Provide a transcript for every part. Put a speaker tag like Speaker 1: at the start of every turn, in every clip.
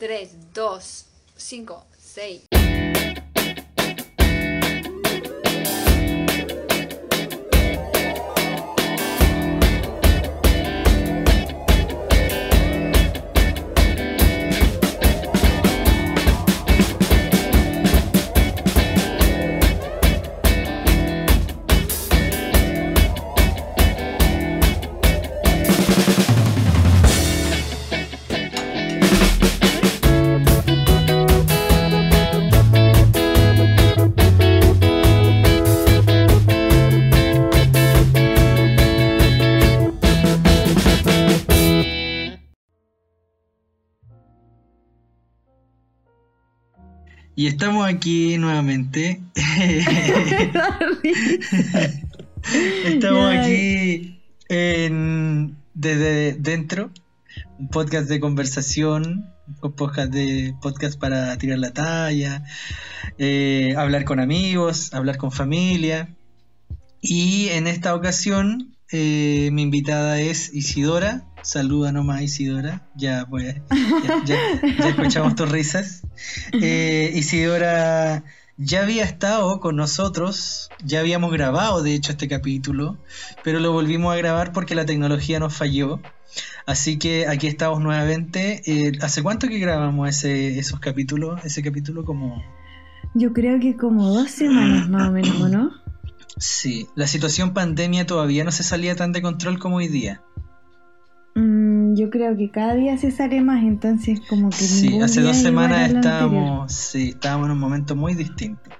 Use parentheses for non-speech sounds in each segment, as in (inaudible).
Speaker 1: 3, 2, 5, 6.
Speaker 2: Y estamos aquí nuevamente. (laughs) estamos aquí en, desde dentro, un podcast de conversación, un podcast de podcast para tirar la talla, eh, hablar con amigos, hablar con familia. Y en esta ocasión eh, mi invitada es Isidora. Saluda nomás Isidora. Ya pues, ya, ya- ya escuchamos tus risas. Eh, Isidora ya había estado con nosotros, ya habíamos grabado de hecho este capítulo, pero lo volvimos a grabar porque la tecnología nos falló. Así que aquí estamos nuevamente. Eh, ¿Hace cuánto que grabamos ese, esos capítulos? Ese capítulo como...
Speaker 3: Yo creo que como dos semanas más o menos, ¿o ¿no?
Speaker 2: Sí, la situación pandemia todavía no se salía tan de control como hoy día.
Speaker 3: Mm, yo creo que cada día se sale más, entonces como que
Speaker 2: Sí, hace dos semanas estábamos, sí, estábamos en un momento muy distinto.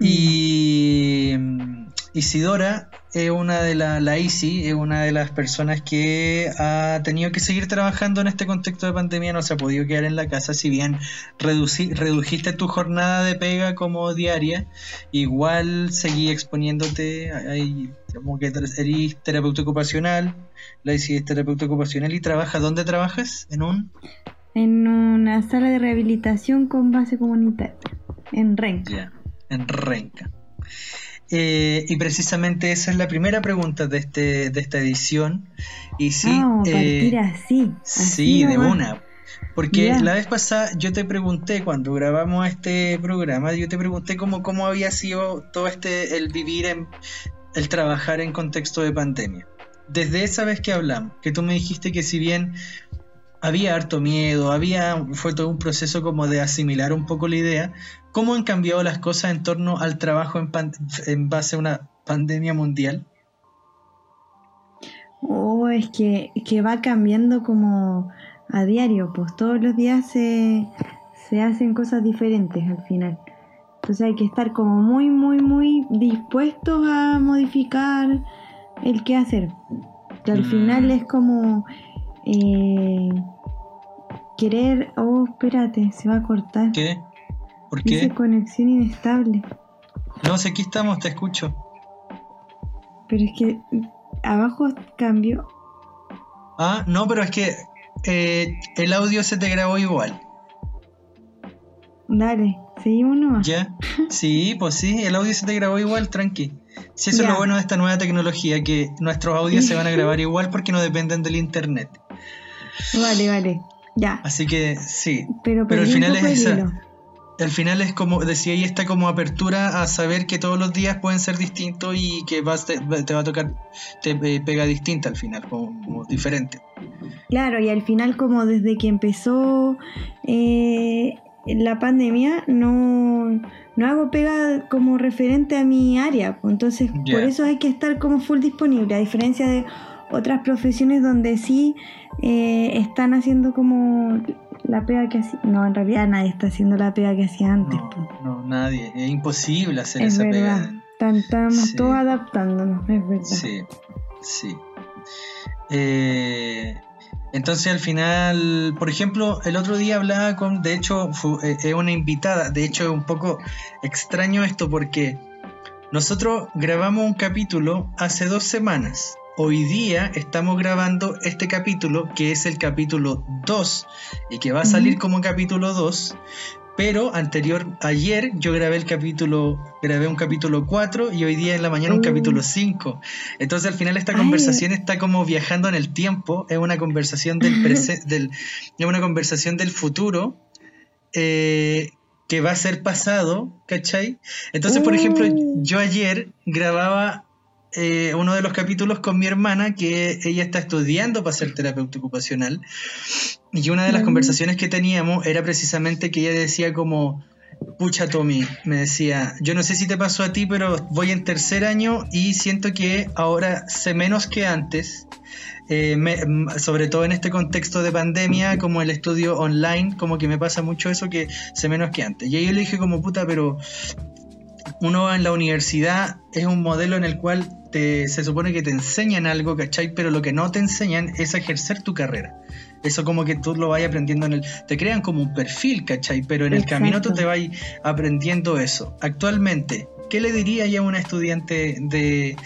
Speaker 3: Mm.
Speaker 2: Y mm, Isidora es una de la, la es una de las personas que ha tenido que seguir trabajando en este contexto de pandemia, no se ha podido quedar en la casa, si bien reduci- redujiste tu jornada de pega como diaria, igual seguí exponiéndote, hay, como que eres terapeuta ocupacional, la es terapeuta ocupacional y trabaja, ¿dónde trabajas? ¿En un?
Speaker 3: En una sala de rehabilitación con base comunitaria, en Renca.
Speaker 2: Ya, en Renca. Eh, y precisamente esa es la primera pregunta de, este, de esta edición. Y sí, eh,
Speaker 3: partir así. así
Speaker 2: sí, de una. Porque la vez pasada yo te pregunté, cuando grabamos este programa, yo te pregunté cómo, cómo había sido todo este, el vivir, en, el trabajar en contexto de pandemia. Desde esa vez que hablamos, que tú me dijiste que si bien había harto miedo, había, fue todo un proceso como de asimilar un poco la idea, ¿cómo han cambiado las cosas en torno al trabajo en, en base a una pandemia mundial?
Speaker 3: Oh, es que, que va cambiando como a diario, pues todos los días se, se hacen cosas diferentes al final. Entonces hay que estar como muy, muy, muy dispuestos a modificar el qué hacer. Que al
Speaker 2: Mm.
Speaker 3: final es como eh, querer, oh, espérate, se va a cortar.
Speaker 2: ¿Qué? ¿Por
Speaker 3: Dice
Speaker 2: qué?
Speaker 3: conexión inestable.
Speaker 2: No sé, aquí estamos, te escucho.
Speaker 3: Pero es que abajo cambió.
Speaker 2: Ah, no, pero es que eh, el audio se te grabó igual.
Speaker 3: Dale, seguimos nomás.
Speaker 2: ¿Ya? Sí, pues sí, el audio se te grabó igual, tranqui. Si eso es lo bueno de esta nueva tecnología, que nuestros audios se van a (laughs) grabar igual porque no dependen del internet.
Speaker 3: Vale, vale. Ya.
Speaker 2: Así que sí,
Speaker 3: Pero,
Speaker 2: Pero al final es esa- al final es como, decía ahí, esta como apertura a saber que todos los días pueden ser distintos y que vas, te, te va a tocar, te eh, pega distinta al final, como, como diferente.
Speaker 3: Claro, y al final como desde que empezó eh, la pandemia no, no hago pega como referente a mi área. pues, Entonces por eso hay que estar como full disponible, a diferencia de otras profesiones donde sí eh, están haciendo como la pega que hacía. No, en realidad nadie está haciendo la pega que hacía antes.
Speaker 2: No,
Speaker 3: pues.
Speaker 2: no, nadie, es imposible hacer
Speaker 3: Es
Speaker 2: esa
Speaker 3: verdad.
Speaker 2: pega.
Speaker 3: Tan- Estamos
Speaker 2: Sí.
Speaker 3: todos adaptándonos, es verdad.
Speaker 2: Sí, sí. Eh, entonces al final, por ejemplo, el otro día hablaba con, de hecho, fu- eh, es una invitada, de hecho es un poco extraño esto porque nosotros grabamos un capítulo hace dos semanas. Hoy día estamos grabando este capítulo, que es el capítulo 2, y que va a salir como capítulo 2, pero anterior, ayer yo grabé el capítulo, grabé un capítulo 4 y hoy día en la mañana un
Speaker 3: Oh.
Speaker 2: capítulo 5. Entonces al final esta
Speaker 3: Ay.
Speaker 2: conversación está como viajando en el tiempo, es una conversación del presente, del, es una conversación del futuro eh, que va a ser pasado, ¿cachai? Entonces, por ejemplo,
Speaker 3: Uh.
Speaker 2: yo ayer grababa eh, uno de los capítulos con mi hermana, que ella está estudiando para ser terapeuta ocupacional, y una de las
Speaker 3: Mm.
Speaker 2: conversaciones que teníamos era precisamente que ella decía como, pucha Tommy, me decía, yo no sé si te pasó a ti, pero voy en tercer año y siento que ahora sé menos que antes. eh, me- sobre todo en este contexto de pandemia, como el estudio online, como que me pasa mucho eso que sé menos que antes. Y ahí yo le dije como puta, pero uno en la universidad es un modelo en el cual te, se supone que te enseñan algo, ¿cachai? Pero lo que no te enseñan es ejercer tu carrera. Eso como que tú lo vas aprendiendo en el... Te crean como un perfil, ¿cachai? Pero en el camino tú te vas aprendiendo eso. Actualmente, ¿qué le diría ya a una estudiante de,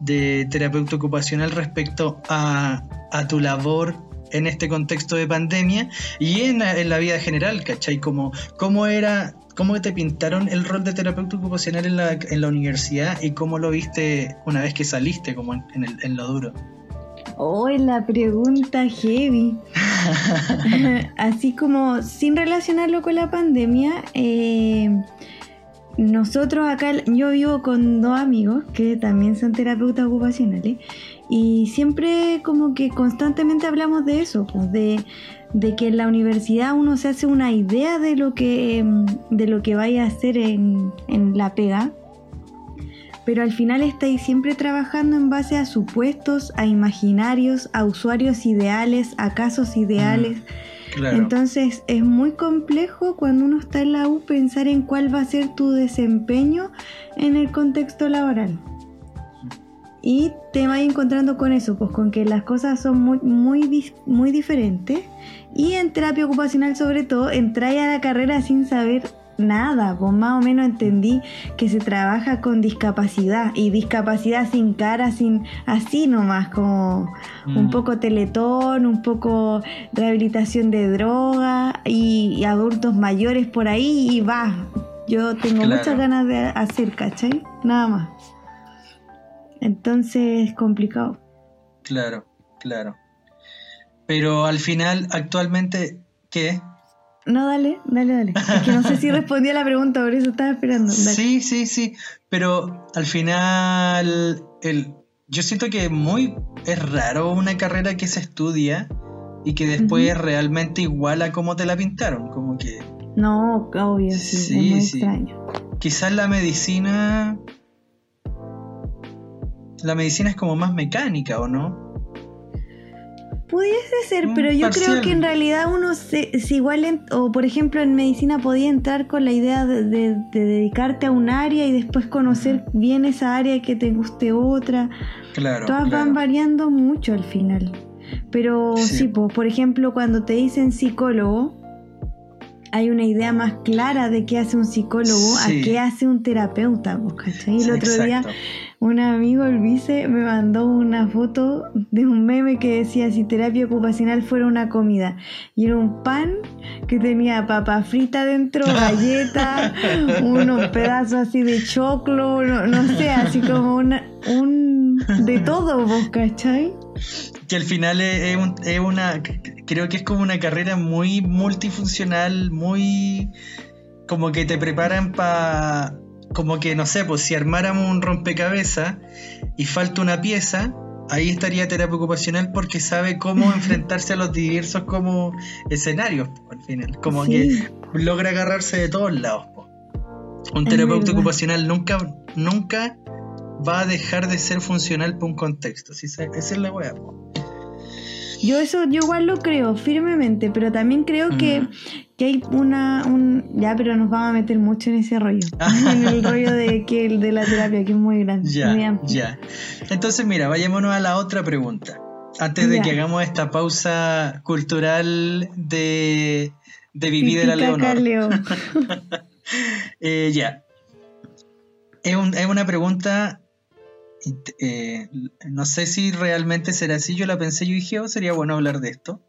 Speaker 2: de terapeuta ocupacional respecto a, a tu labor en este contexto de pandemia y en, la- en la vida general, ¿cachai? Como, ¿Cómo era, cómo te pintaron el rol de terapeuta ocupacional en la, en la universidad y cómo lo viste una vez que saliste, como en, en el- en lo duro?
Speaker 3: Oh, la pregunta heavy. (laughs) Así como sin relacionarlo con la pandemia, eh, nosotros acá, yo vivo con dos amigos que también son terapeutas ocupacionales y siempre como que constantemente hablamos de eso, pues de, de que en la universidad uno se hace una idea de lo que, em, de lo que vaya a hacer en, en la pega pero al final estáis siempre trabajando en base a supuestos, a imaginarios, a usuarios ideales, a casos ideales.
Speaker 2: Claro.
Speaker 3: Entonces es muy complejo cuando uno está en la U pensar en cuál va a ser tu desempeño en el contexto laboral. Y te vas encontrando con eso, pues con que las cosas son muy, muy, muy diferentes. Y en terapia ocupacional sobre todo, entráis a la carrera sin saber nada, pues más o menos entendí que se trabaja con discapacidad y discapacidad sin cara, sin así nomás, como un
Speaker 2: Mm.
Speaker 3: poco teletón, un poco rehabilitación de droga y, y adultos mayores por ahí y va. Yo tengo
Speaker 2: Claro.
Speaker 3: muchas ganas de hacer, ¿cachai? Nada más. Entonces es complicado.
Speaker 2: Claro, claro. Pero al final, actualmente, ¿qué?
Speaker 3: No, dale, dale, dale. Es que no sé si (laughs) respondí a la pregunta, por eso estaba esperando. Dale.
Speaker 2: Sí, sí, sí. Pero al final, el, yo siento que muy es raro una carrera que se estudia y que después es realmente igual a como te la pintaron. Como que
Speaker 3: No, obvio, sí,
Speaker 2: Sí,
Speaker 3: es muy
Speaker 2: sí.
Speaker 3: extraño.
Speaker 2: quizás la medicina. La medicina es como más mecánica, ¿o no?
Speaker 3: Pudiese ser, pero yo
Speaker 2: parcial.
Speaker 3: creo que en realidad uno se, se igual, en- o por ejemplo en medicina podía entrar con la idea de, de- de dedicarte a un área y después conocer bien esa área y que te guste otra.
Speaker 2: Claro.
Speaker 3: Todas
Speaker 2: claro.
Speaker 3: van variando mucho al final. Pero
Speaker 2: Sí.
Speaker 3: sí, pues, por ejemplo, cuando te dicen psicólogo, hay una idea más clara de qué hace un psicólogo
Speaker 2: Sí.
Speaker 3: a qué hace un terapeuta, pues, ¿cachai? El otro día. Un amigo, el vice, me mandó una foto de un meme que decía si terapia ocupacional fuera una comida. Y era un pan que tenía papa frita dentro, (laughs) galleta, unos pedazos así de choclo, no, no sé, así como una, un de todo, ¿vos cachai?
Speaker 2: Que al final es, es un- es una. Creo que es como una carrera muy multifuncional, muy. Como que te preparan para. Como que, no sé, pues si armáramos un rompecabezas y falta una pieza, ahí estaría terapia ocupacional porque sabe cómo (laughs) enfrentarse a los diversos como escenarios, al final. Como
Speaker 3: Sí.
Speaker 2: que logra agarrarse de todos lados. pues. Un
Speaker 3: Es
Speaker 2: terapeuta
Speaker 3: verdad.
Speaker 2: ocupacional nunca, nunca va a dejar de ser funcional por un contexto. ¿sí? Esa es la weá.
Speaker 3: Yo eso, yo igual lo creo firmemente, pero también creo que hay una, un, ya, pero nos vamos a meter mucho en ese rollo, (laughs) en el rollo de que de la terapia, que es muy grande, muy
Speaker 2: Ya,
Speaker 3: amplio.
Speaker 2: ya. Entonces, mira, vayámonos a la otra pregunta. Antes de
Speaker 3: Ya.
Speaker 2: que hagamos esta pausa cultural de, de Viví de la Leonor.
Speaker 3: Leo. (laughs)
Speaker 2: Eh, ya. Es, un- es una pregunta eh, no sé si realmente será así, yo la pensé, yo dije, oh, sería bueno hablar de esto.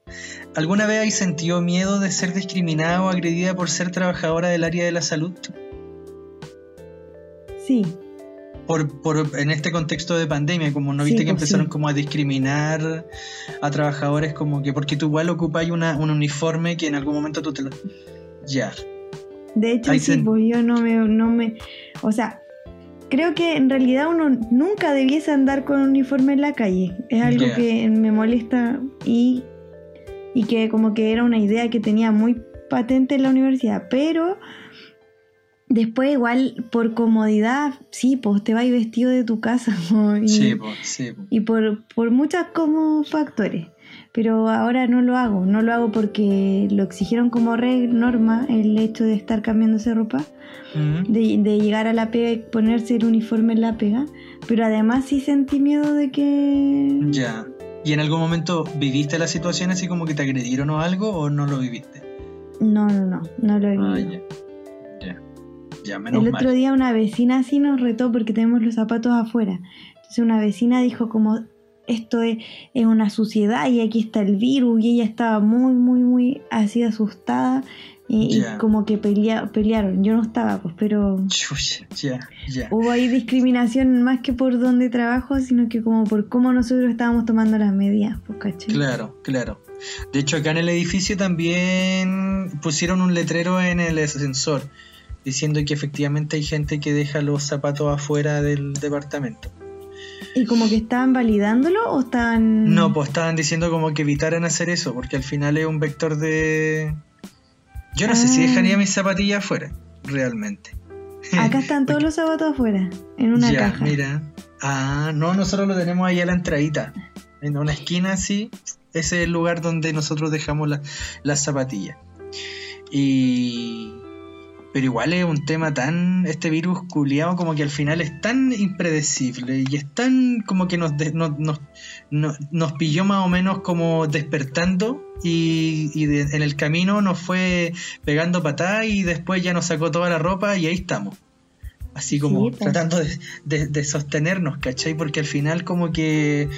Speaker 2: ¿Alguna vez hay sentido miedo de ser discriminada o agredida por ser trabajadora del área de la salud?
Speaker 3: Sí.
Speaker 2: Por, por, en este contexto de pandemia, como no
Speaker 3: Sí,
Speaker 2: viste que
Speaker 3: pues,
Speaker 2: empezaron
Speaker 3: sí.
Speaker 2: como a discriminar a trabajadores como que porque tú igual ocupáis una, un uniforme que en algún momento tú te lo... Ya.
Speaker 3: De hecho,
Speaker 2: Hay
Speaker 3: sí,
Speaker 2: sen-
Speaker 3: pues yo no me, no me. O sea, creo que en realidad uno nunca debiese andar con uniforme en la calle. Es algo que me molesta y, y que como que era una idea que tenía muy patente en la universidad. Pero después, igual, por comodidad, sí, pues te vas vestido de tu casa. (laughs) ¿no? Y,
Speaker 2: Sí, po, sí. po.
Speaker 3: y por, por muchos como factores. Pero ahora no lo hago, no lo hago porque lo exigieron como regla, norma, el hecho de estar cambiándose ropa, de, de llegar a la pega y ponerse el uniforme en la pega. Pero además sí sentí miedo de que...
Speaker 2: Ya. ¿Y en algún momento viviste la situación así como que te agredieron o algo o no lo viviste?
Speaker 3: No, no, no, no lo he
Speaker 2: Ah, ya. Ya. Ya, menos
Speaker 3: El otro
Speaker 2: mal.
Speaker 3: día una vecina así nos retó porque tenemos los zapatos afuera. Entonces una vecina dijo como esto es, es una suciedad y aquí está el virus y ella estaba muy, muy, muy así asustada y, como que pelea, pelearon. Yo no estaba, pues, pero
Speaker 2: ya, ya.
Speaker 3: hubo ahí discriminación más que por donde trabajo, sino que como por cómo nosotros estábamos tomando las medidas, pues, ¿cachai?
Speaker 2: Claro, claro. De hecho, acá en el edificio también pusieron un letrero en el ascensor diciendo que efectivamente hay gente que deja los zapatos afuera del departamento.
Speaker 3: ¿Y como que estaban validándolo o estaban...?
Speaker 2: No, pues estaban diciendo como que evitaran hacer eso, porque al final es un vector de... Yo no sé si
Speaker 3: Ah.
Speaker 2: dejaría mis zapatillas afuera, realmente.
Speaker 3: Acá están (laughs) todos los zapatos afuera, en una
Speaker 2: ya,
Speaker 3: caja.
Speaker 2: mira. Ah, no, nosotros lo tenemos ahí a la entradita. En una esquina así, ese es el lugar donde nosotros dejamos la- las zapatillas. Y... Pero igual es un tema tan... Este virus culiado como que al final es tan impredecible y es tan como que nos, de- nos, nos, pilló más o menos como despertando y, y de- en el camino nos fue pegando patadas y después ya nos sacó toda la ropa y ahí estamos. Así como
Speaker 3: Sí, pues.
Speaker 2: tratando de, de- de sostenernos, ¿cachai? Porque al final como que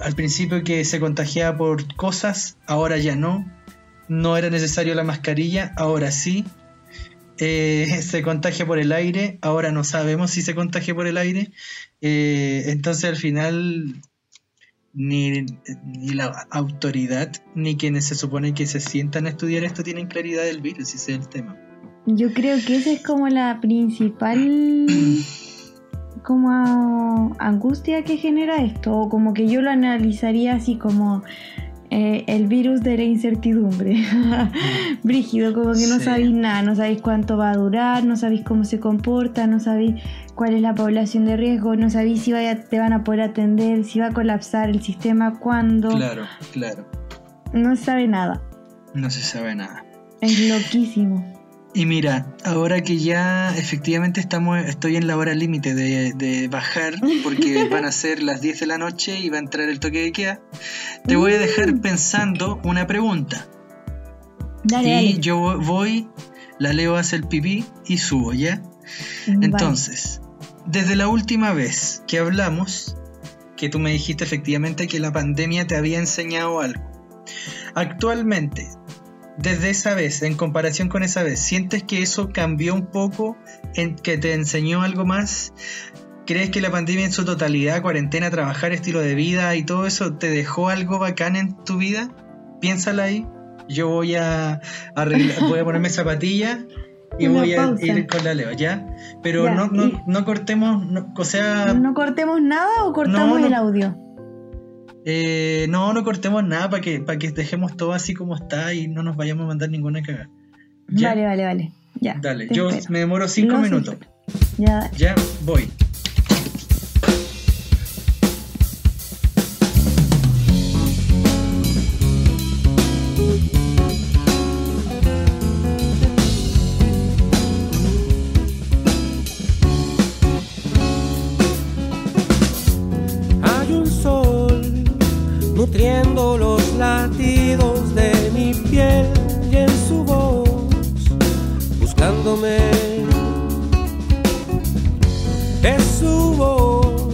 Speaker 2: al principio que se contagiaba por cosas, ahora ya no. No era necesario la mascarilla, ahora sí. Eh, (laughs) se contagia por el aire, ahora no sabemos si se contagia por el aire. Eh, entonces al final ni, ni la autoridad ni quienes se supone que se sientan a estudiar esto tienen claridad del virus, ese es el tema.
Speaker 3: Yo creo que esa es como la principal (clears throat) como angustia que genera esto, o como que yo lo analizaría así como eh, el virus de la incertidumbre. (laughs) Brígido, como que no
Speaker 2: Sí.
Speaker 3: sabéis nada, no sabéis cuánto va a durar, no sabéis cómo se comporta, no sabéis cuál es la población de riesgo, no sabéis si vaya- te van a poder atender, si va a colapsar el sistema, cuándo,
Speaker 2: Claro, claro.
Speaker 3: no se sabe nada.
Speaker 2: No se sabe nada.
Speaker 3: Es loquísimo.
Speaker 2: Y mira, ahora que ya efectivamente estamos, estoy en la hora límite de, de bajar, porque (laughs) van a ser las 10 de la noche y va a entrar el toque de queda, te voy a dejar pensando una pregunta.
Speaker 3: Dale,
Speaker 2: y
Speaker 3: dale.
Speaker 2: yo voy, la leo hace el pipí y subo, ¿ya?
Speaker 3: Vale.
Speaker 2: Entonces, desde la última vez que hablamos, que tú me dijiste efectivamente que la pandemia te había enseñado algo. Actualmente, desde esa vez, en comparación con esa vez, ¿sientes que eso cambió un poco, en que te enseñó algo más? ¿Crees que la pandemia en su totalidad, cuarentena, trabajar, estilo de vida y todo eso, te dejó algo bacán en tu vida? Piénsala ahí. Yo voy a, arreglar- (laughs) voy a ponerme zapatillas y
Speaker 3: Una
Speaker 2: voy a
Speaker 3: pausa.
Speaker 2: ir con la Leo, ¿ya? Pero
Speaker 3: Ya,
Speaker 2: no, no,
Speaker 3: y-
Speaker 2: no cortemos, no- o sea,
Speaker 3: ¿No cortemos nada o cortamos
Speaker 2: No,
Speaker 3: el audio?
Speaker 2: Eh, no, no cortemos nada para que, para que dejemos todo así como está y no nos vayamos a mandar ninguna cagada.
Speaker 3: Vale, vale, vale. Ya.
Speaker 2: Dale, yo
Speaker 3: espero.
Speaker 2: me demoro cinco minutos.
Speaker 3: Ya, dale.
Speaker 2: Ya voy.
Speaker 4: Los latidos de mi piel y en su voz buscándome. Es su voz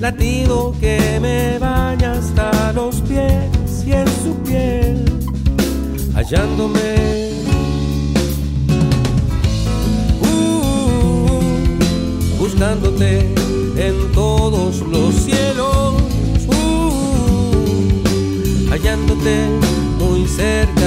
Speaker 5: latido que me baña hasta los pies y en su piel, hallándome. Uh, buscándote en todos los cielos, hallándote muy cerca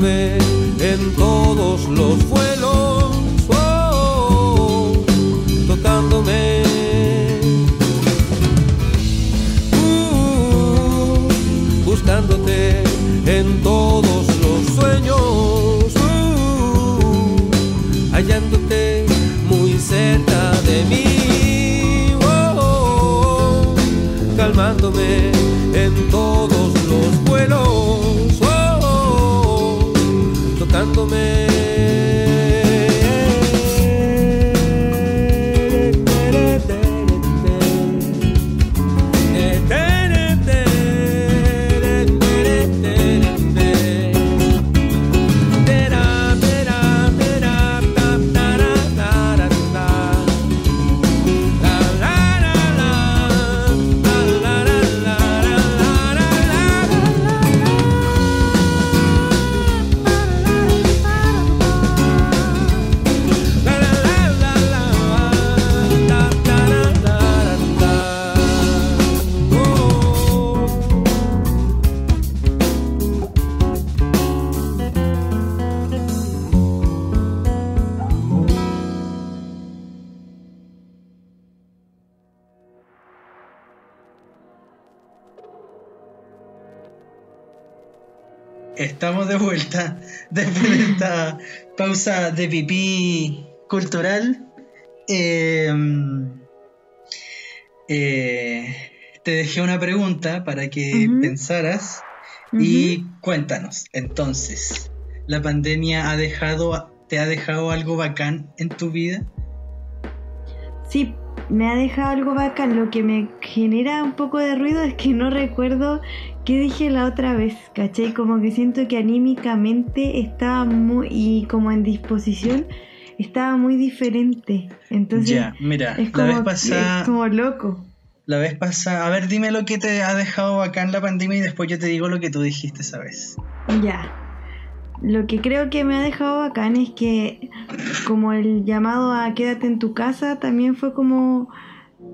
Speaker 5: en todos los vuelos, oh, tocándome. Uh, buscándote en todos los sueños, uh, hallándote muy cerca de mí, oh, calmándome
Speaker 2: de pipí cultural. Eh, eh, te dejé una pregunta para que pensaras y cuéntanos. Entonces, ¿la pandemia ha dejado, te ha dejado algo bacán en tu vida?
Speaker 3: Sí, me ha dejado algo bacán. Lo que me genera un poco de ruido es que no recuerdo qué dije la otra vez, ¿cachai? Como que siento que anímicamente estaba muy, y como en disposición, estaba muy diferente. Entonces,
Speaker 2: ya, mira,
Speaker 3: es
Speaker 2: la
Speaker 3: como,
Speaker 2: vez pasada,
Speaker 3: es como loco.
Speaker 2: la vez pasada, a ver, dime lo que te ha dejado bacán la pandemia y después yo te digo lo que tú dijiste esa vez.
Speaker 3: Ya. Lo que creo que me ha dejado bacán es que como el llamado a quédate en tu casa también fue como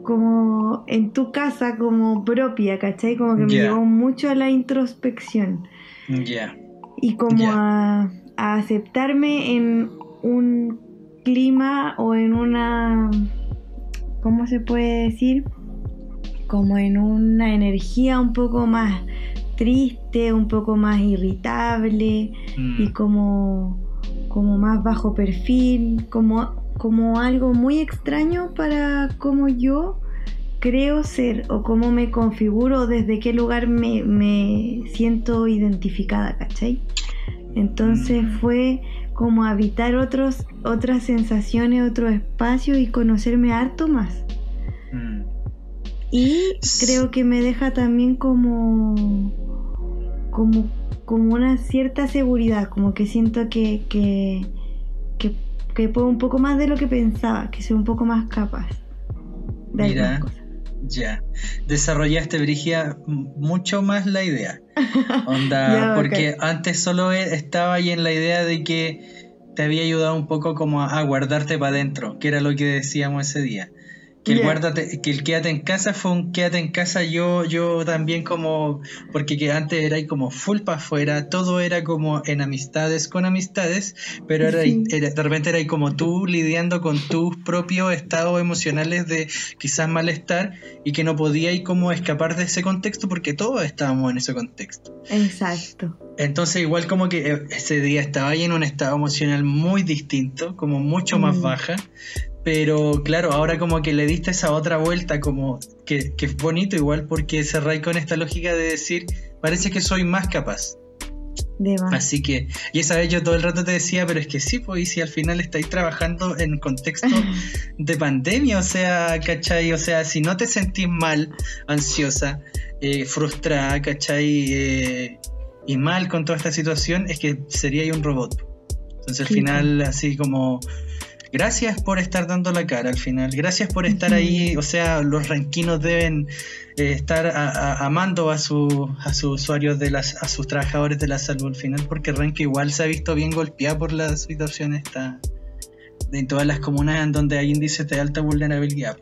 Speaker 3: como en tu casa como propia, ¿cachai? Como que me llevó mucho a la introspección.
Speaker 2: Ya,
Speaker 3: y como a aceptarme en un clima o en una ¿cómo se puede decir? Como en una energía un poco más triste, un poco más irritable
Speaker 2: Mm,
Speaker 3: y como, como más bajo perfil, como, como algo muy extraño para cómo yo creo ser o cómo me configuro, desde qué lugar me, me siento identificada, ¿cachai? Entonces
Speaker 2: Mm.
Speaker 3: fue como habitar otros, otras sensaciones, otros espacios y conocerme harto más.
Speaker 2: mm.
Speaker 3: Y creo que me deja también como, como, como una cierta seguridad, como que siento que, que, que, que puedo un poco más de lo que pensaba, que soy un poco más capaz de
Speaker 2: Mira.
Speaker 3: cosas.
Speaker 2: Ya, desarrollaste, Brigia, mucho más la idea. Onda, (laughs)
Speaker 3: Ya,
Speaker 2: porque antes solo e- estaba ahí en la idea de que te había ayudado un poco como a, a guardarte para adentro, que era lo que decíamos ese día. Que el guárdate, que el quédate en casa fue un quédate en casa yo, yo también como, porque que antes era ahí como full para afuera, todo era como en amistades con amistades, pero era,
Speaker 3: Sí.
Speaker 2: era- de repente era ahí como tú lidiando con tus propios estados emocionales de quizás malestar y que no podía como escapar de ese contexto porque todos estábamos en ese contexto.
Speaker 3: Exacto.
Speaker 2: Entonces igual como que eh, ese día estaba ahí en un estado emocional muy distinto, como mucho más
Speaker 3: Mm.
Speaker 2: baja, pero claro, ahora como que le diste esa otra vuelta como que, que es bonito igual porque cerráis con esta lógica de decir, parece que soy más capaz.
Speaker 3: De más.
Speaker 2: Así que, y esa vez yo todo el rato te decía, pero es que sí, pues y si al final estáis trabajando en contexto (laughs) de pandemia, o sea, ¿cachai? O sea, si no te sentís mal, ansiosa, eh, frustrada, ¿cachai? Eh, y mal con toda esta situación, es que sería un robot. Entonces al
Speaker 3: Sí,
Speaker 2: final, así como, gracias por estar dando la cara al final, gracias por estar ahí, o sea, los ranquinos deben eh, estar a- a- amando a, su, a sus usuarios, de las, a sus trabajadores de la salud al final, porque Ranque igual se ha visto bien golpeado por la situación esta en todas las comunas en donde hay índices de alta vulnerabilidad,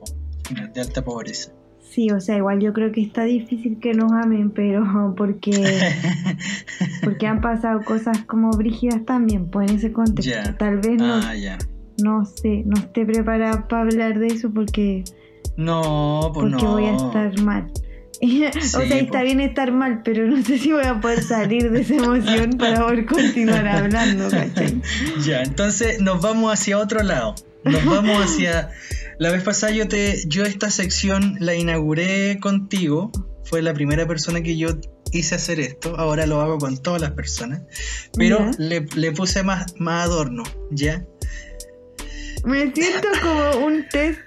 Speaker 2: de alta pobreza.
Speaker 3: Sí, o sea, igual yo creo que está difícil que nos amen, pero (laughs) porque, (laughs) porque han pasado cosas como brígidas también, pues en ese contexto. Tal vez no,
Speaker 2: ah, ya.
Speaker 3: No sé, no esté preparada para hablar de eso porque,
Speaker 2: No, pues
Speaker 3: porque
Speaker 2: no.
Speaker 3: voy a estar mal. (laughs) o sea, está
Speaker 2: po.
Speaker 3: bien estar mal, pero no sé si voy a poder salir de esa emoción para poder continuar hablando, ¿cachai? (laughs)
Speaker 2: Ya, entonces nos vamos hacia otro lado. Nos vamos hacia. La vez pasada yo te, yo esta sección la inauguré contigo. Fue la primera persona que yo hice hacer esto. Ahora lo hago con todas las personas. Pero le, le puse más, más adorno, ¿ya?
Speaker 3: Me siento como un test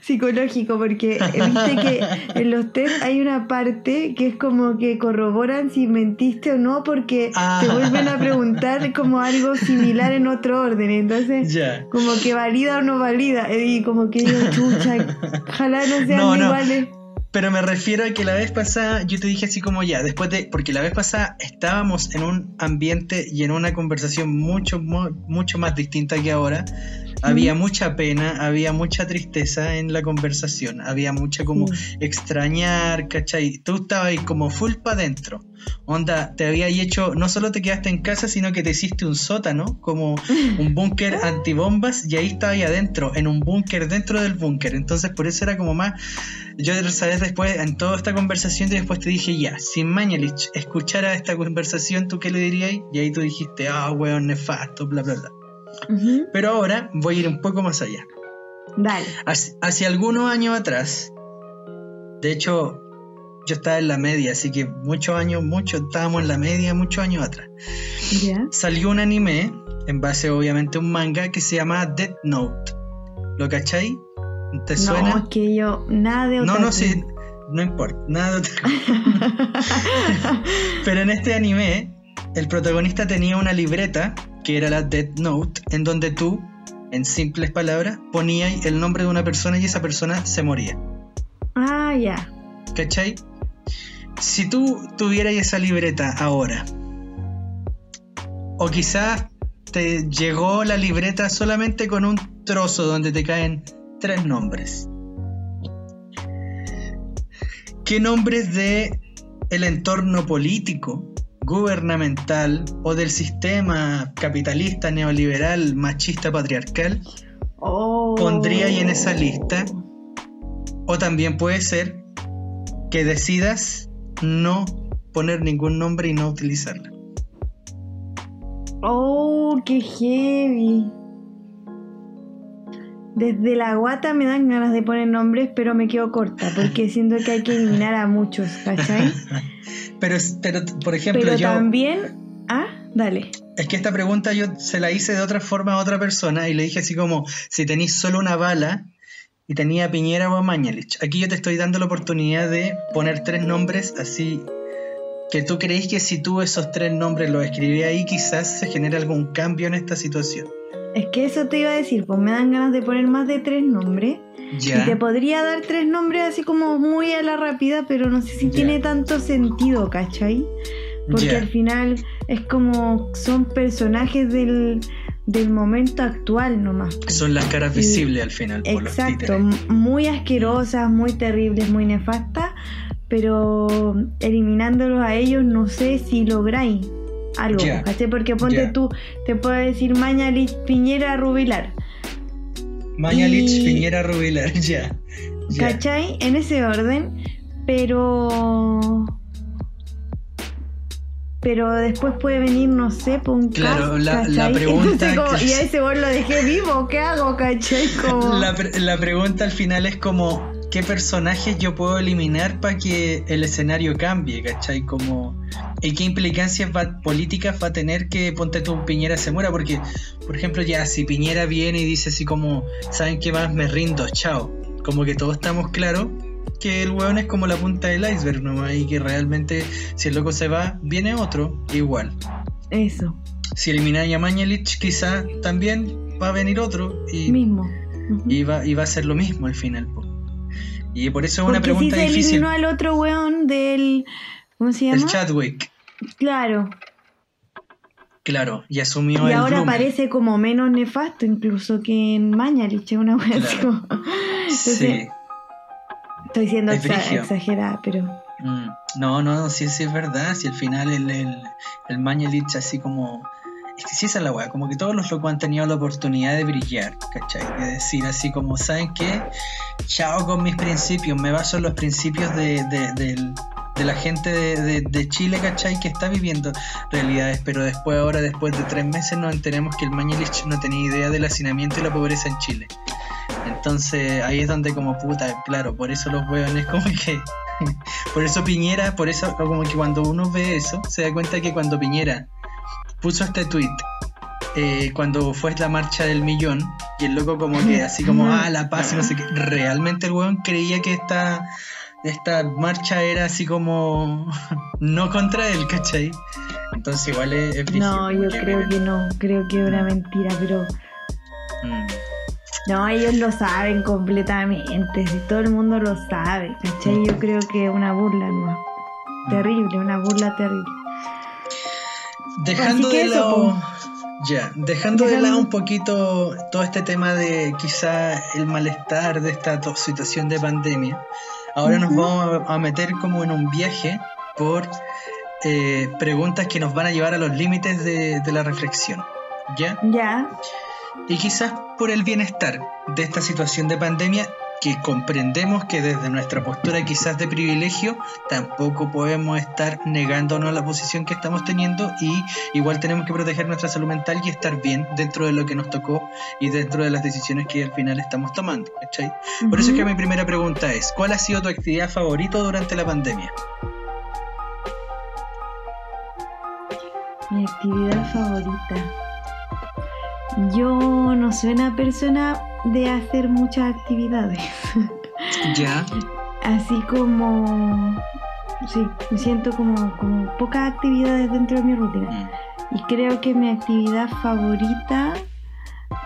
Speaker 3: psicológico porque viste que en los test hay una parte que es como que corroboran si mentiste o no porque
Speaker 2: Ah.
Speaker 3: te vuelven a preguntar como algo similar en otro orden entonces como que valida o no valida y como que digo chucha ojalá no sean
Speaker 2: No, no.
Speaker 3: iguales
Speaker 2: Pero me refiero a que la vez pasada yo te dije así como ya, después de, porque la vez pasada estábamos en un ambiente y en una conversación mucho, mu- mucho más distinta que ahora. Había mucha pena, había mucha tristeza en la conversación, había mucha como
Speaker 3: Sí.
Speaker 2: extrañar, ¿cachai? Tú estabas ahí como full para adentro. Onda, te había hecho, no solo te quedaste en casa, sino que te hiciste un sótano, como un (laughs) búnker antibombas, y ahí estabas ahí adentro, en un búnker dentro del búnker. Entonces, por eso era como más. Yo, sabes, después, en toda esta conversación, y después te dije, ya, si Mañalich escuchara esta conversación, ¿tú qué le dirías? Y ahí tú dijiste, ah, weón, nefasto, bla, bla, bla. Pero ahora voy a ir un poco más allá.
Speaker 3: dale
Speaker 2: Hace, hace algunos años atrás, de hecho, yo estaba en la media, así que muchos años, muchos, estábamos en la media muchos años atrás. Salió un anime, en base obviamente a un manga, que se llama Death Note. ¿Lo cachai? ¿Te
Speaker 3: no
Speaker 2: suena?
Speaker 3: es que yo nada de
Speaker 2: No,
Speaker 3: otaku.
Speaker 2: no, sí, no importa, nada de otra (laughs) Pero en este anime, el protagonista tenía una libreta, que era la Death Note, en donde tú, en simples palabras, ponías el nombre de una persona y esa persona se moría.
Speaker 3: ah ya
Speaker 2: ¿Cachai? Si tú tuvieras esa libreta ahora, o quizás te llegó la libreta solamente con un trozo donde te caen tres nombres. ¿Qué nombres de el entorno político, gubernamental o del sistema capitalista, neoliberal, machista, patriarcal
Speaker 3: oh.
Speaker 2: pondría ahí en esa lista? O también puede ser que decidas no poner ningún nombre y no utilizarla.
Speaker 3: Oh, qué heavy. Desde la guata me dan ganas de poner nombres, pero me quedo corta, porque (laughs) siento que hay que eliminar a muchos, ¿cachai? (laughs)
Speaker 2: Pero, pero por ejemplo,
Speaker 3: Pero
Speaker 2: yo.
Speaker 3: también. Ah, dale.
Speaker 2: Es que esta pregunta yo se la hice de otra forma a otra persona y le dije así como: si tenéis solo una bala y tenía a Piñera o a Mañalich. Aquí yo te estoy dando la oportunidad de poner tres nombres así. Que tú creéis que si tú esos tres nombres los escribí ahí, quizás se genere algún cambio en esta situación.
Speaker 3: Es que eso te iba a decir, pues me dan ganas de poner más de tres nombres.
Speaker 2: Ya.
Speaker 3: Y te podría dar tres nombres así como muy a la rápida, pero no sé si
Speaker 2: Ya.
Speaker 3: tiene tanto sentido, ¿cachai? Porque
Speaker 2: Ya.
Speaker 3: al final es como son personajes del, del momento actual nomás. po.
Speaker 2: Son las caras
Speaker 3: Y-
Speaker 2: visibles al final, por los
Speaker 3: Exacto, m- muy asquerosas, muy terribles, muy nefastas, pero eliminándolos a ellos no sé si lográis algo,
Speaker 2: Ya,
Speaker 3: ¿cachai? Porque ponte tú, te puedo decir Mañalich, Piñera, Rubilar,
Speaker 2: Mañalich,
Speaker 3: y-
Speaker 2: Piñera, Rubilar, (laughs) ya. ya.
Speaker 3: ¿cachai? En ese orden, pero... Pero después puede venir, no sé, por un
Speaker 2: Claro, la- la (laughs) pregunta
Speaker 3: Entonces, como, y a ese vos lo dejé vivo, ¿qué hago, cachai? (laughs) Como...
Speaker 2: La, pre- la pregunta al final es como, ¿qué personajes yo puedo eliminar para que el escenario cambie? ¿Cachai? Como, ¿y qué implicancias va- políticas va a tener que ponte tú Piñera se muera? Porque, por ejemplo, ya si Piñera viene y dice así como, ¿saben qué más? Me rindo, chao. Como que todos estamos claros que el weón es como la punta del iceberg nomás y que realmente si el loco se va, viene otro igual.
Speaker 3: Eso,
Speaker 2: Si elimináis a Mañalich, quizá también va a venir otro y
Speaker 3: mismo.
Speaker 2: Y va, y va a ser lo mismo al final. po. Y por eso es una
Speaker 3: Porque
Speaker 2: pregunta
Speaker 3: si se
Speaker 2: difícil.
Speaker 3: eliminó al otro weón del. ¿Cómo se
Speaker 2: El
Speaker 3: llama?
Speaker 2: Chadwick,
Speaker 3: Claro.
Speaker 2: claro, y asumió
Speaker 3: Y
Speaker 2: el
Speaker 3: ahora parece como menos nefasto incluso que en Mañalich, es una
Speaker 2: Claro. (laughs)
Speaker 3: Entonces,
Speaker 2: Sí.
Speaker 3: Estoy siendo
Speaker 2: Es
Speaker 3: exa- exagerada, pero.
Speaker 2: Mm. No, no, sí, sí es verdad. Si al final el, el, el así como... Es que sí esa es la weá, como que todos los locos han tenido la oportunidad de brillar, ¿cachai? De decir así como, ¿saben qué? Chao con mis principios, me baso en los principios de, de, del- de la gente de, de- de Chile, ¿cachai? Que está viviendo realidades, pero después, ahora, después de tres meses, nos enteramos que el Mañalich no tenía idea del hacinamiento y la pobreza en Chile. Entonces ahí es donde como puta, claro, por eso los hueones como que... (laughs) Por eso Piñera, por eso como que cuando uno ve eso, se da cuenta que cuando Piñera puso este tweet, eh, cuando fue la marcha del millón, y el loco como que así como, ah, la paz y no sé qué, realmente el hueón creía que esta, esta marcha era así como (laughs) no contra él, ¿cachai? Entonces igual es, es
Speaker 3: No, yo creo que no. Creo que es una mentira, pero.
Speaker 2: Mm.
Speaker 3: No, ellos lo saben completamente. Si todo el mundo lo sabe, ¿cachai? Yo creo que es una burla, ¿no? Terrible, una burla terrible.
Speaker 2: Dejando de
Speaker 3: eso,
Speaker 2: lado. Ya, dejando de lado un poquito todo este tema de quizá el malestar de esta situación de pandemia, ahora nos vamos a a meter como en un viaje por eh, preguntas que nos van a llevar a los límites de, de la reflexión. ¿Ya?
Speaker 3: Ya,
Speaker 2: Y quizás por el bienestar de esta situación de pandemia, que comprendemos que desde nuestra postura quizás de privilegio, tampoco podemos estar negándonos la posición que estamos teniendo y igual tenemos que proteger nuestra salud mental y estar bien dentro de lo que nos tocó y dentro de las decisiones que al final estamos tomando. ¿cachai? Por eso es que mi primera pregunta es, ¿cuál ha sido tu actividad favorita durante la pandemia?
Speaker 3: Mi actividad favorita. Yo no soy una persona de hacer muchas actividades. (laughs)
Speaker 2: Ya,
Speaker 3: Así como. Sí, me siento como, como pocas actividades dentro de mi rutina.
Speaker 2: mm,
Speaker 3: Y creo que mi actividad favorita,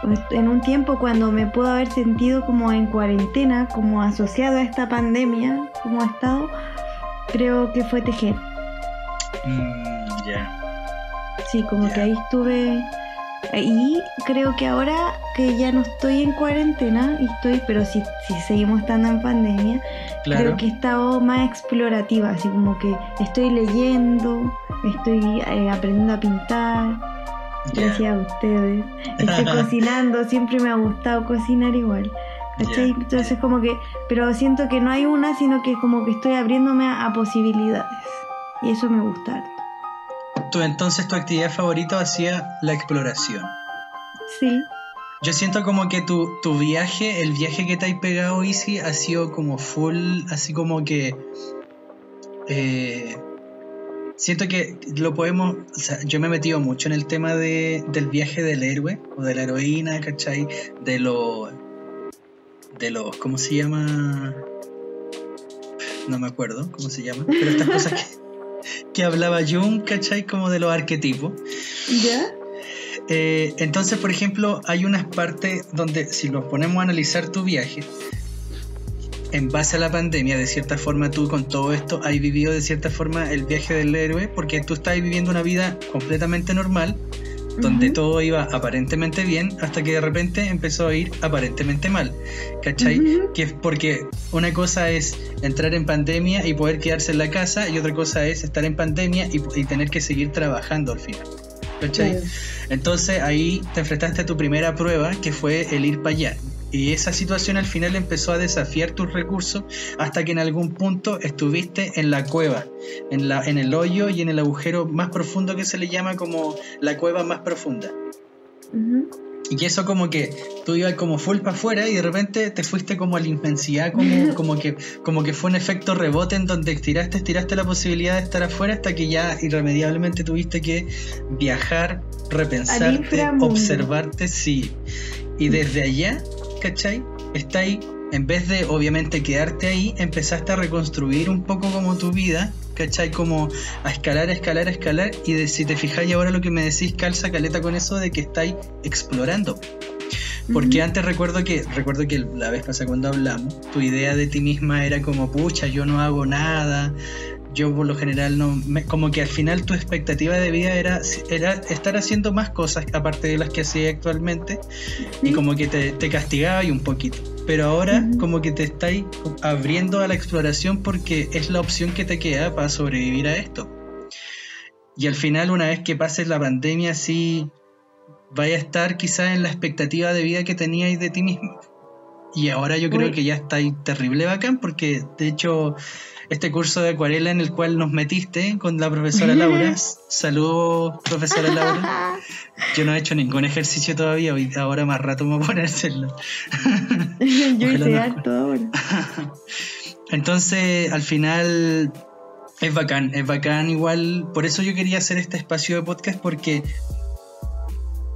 Speaker 3: pues, en un tiempo cuando me puedo haber sentido como en cuarentena, como asociado a esta pandemia, como ha estado, creo que fue tejer.
Speaker 2: mm, ya,
Speaker 3: Sí, como que ahí estuve. Y creo que ahora que ya no estoy en cuarentena, y estoy, pero si, si seguimos estando en pandemia,
Speaker 2: claro.
Speaker 3: creo que he estado más explorativa, así como que estoy leyendo, estoy eh, aprendiendo a pintar, gracias a ustedes. Estoy (laughs) cocinando, siempre me ha gustado cocinar igual. Entonces como que, pero siento que no hay una, sino que como que estoy abriéndome a, a posibilidades. Y eso me gusta.
Speaker 2: Tú, entonces tu actividad favorita hacía la exploración.
Speaker 3: Sí,
Speaker 2: Yo siento como que tu, tu viaje, el viaje que te has pegado, Easy, ha sido como full, así como que... eh, siento que lo podemos... O sea, yo me he metido mucho en el tema de, del viaje del héroe o de la heroína, ¿cachai? De los... De los... ¿Cómo se llama? No me acuerdo cómo se llama. Pero estas cosas que, que hablaba Jung, ¿cachai? Como de los arquetipos.
Speaker 3: ¿ya?
Speaker 2: Eh, entonces, por ejemplo, hay unas partes donde si nos ponemos a analizar tu viaje, en base a la pandemia, de cierta forma tú con todo esto has vivido de cierta forma el viaje del héroe, porque tú estás viviendo una vida completamente normal, donde todo iba aparentemente bien hasta que de repente empezó a ir aparentemente mal. ¿Cachai? Que es porque una cosa es entrar en pandemia y poder quedarse en la casa y otra cosa es estar en pandemia y, y tener que seguir trabajando al final. ¿Cachai?
Speaker 3: Claro.
Speaker 2: Entonces ahí te enfrentaste a tu primera prueba que fue el ir para allá. Y esa situación al final empezó a desafiar tus recursos hasta que en algún punto estuviste en la cueva, en, la, en el hoyo y en el agujero más profundo que se le llama como la cueva más profunda.
Speaker 3: Ujú.
Speaker 2: Y que eso como que tú ibas como full para afuera y de repente te fuiste como a la inmensidad, como, (laughs) como, que, como que fue un efecto rebote en donde estiraste, estiraste la posibilidad de estar afuera hasta que ya irremediablemente tuviste que viajar, repensarte, observarte, sí. Y desde allá, ¿cachai? Está ahí, en vez de obviamente quedarte ahí, empezaste a reconstruir un poco como tu vida, ¿cachai? Como a escalar, a escalar, a escalar. Y de, si te fijáis ahora lo que me decís, calza caleta con eso de que estáis explorando. Porque antes recuerdo que, recuerdo que la vez pasada cuando hablamos, tu idea de ti misma era como, pucha, yo no hago nada, yo por lo general no, me- como que al final tu expectativa de vida era, era estar haciendo más cosas aparte de las que hacía actualmente y como que te, te castigaba y un poquito. Pero ahora como que te estáis abriendo a la exploración porque es la opción que te queda para sobrevivir a esto. Y al final una vez que pases la pandemia sí vaya a estar quizás en la expectativa de vida que teníais de ti mismo. Y ahora yo creo
Speaker 3: Uy.
Speaker 2: que ya estáis terrible bacán porque de hecho este curso de acuarela en el cual nos metiste con la profesora Laura, saludos profesora Laura, (laughs) yo no he hecho ningún ejercicio todavía, hoy ahora más rato me voy a poner a hacerlo. (laughs)
Speaker 3: Yo hice
Speaker 2: no.
Speaker 3: harto ahora. (laughs)
Speaker 2: Entonces, al final es bacán, es bacán igual. Por eso yo quería hacer este espacio de podcast porque,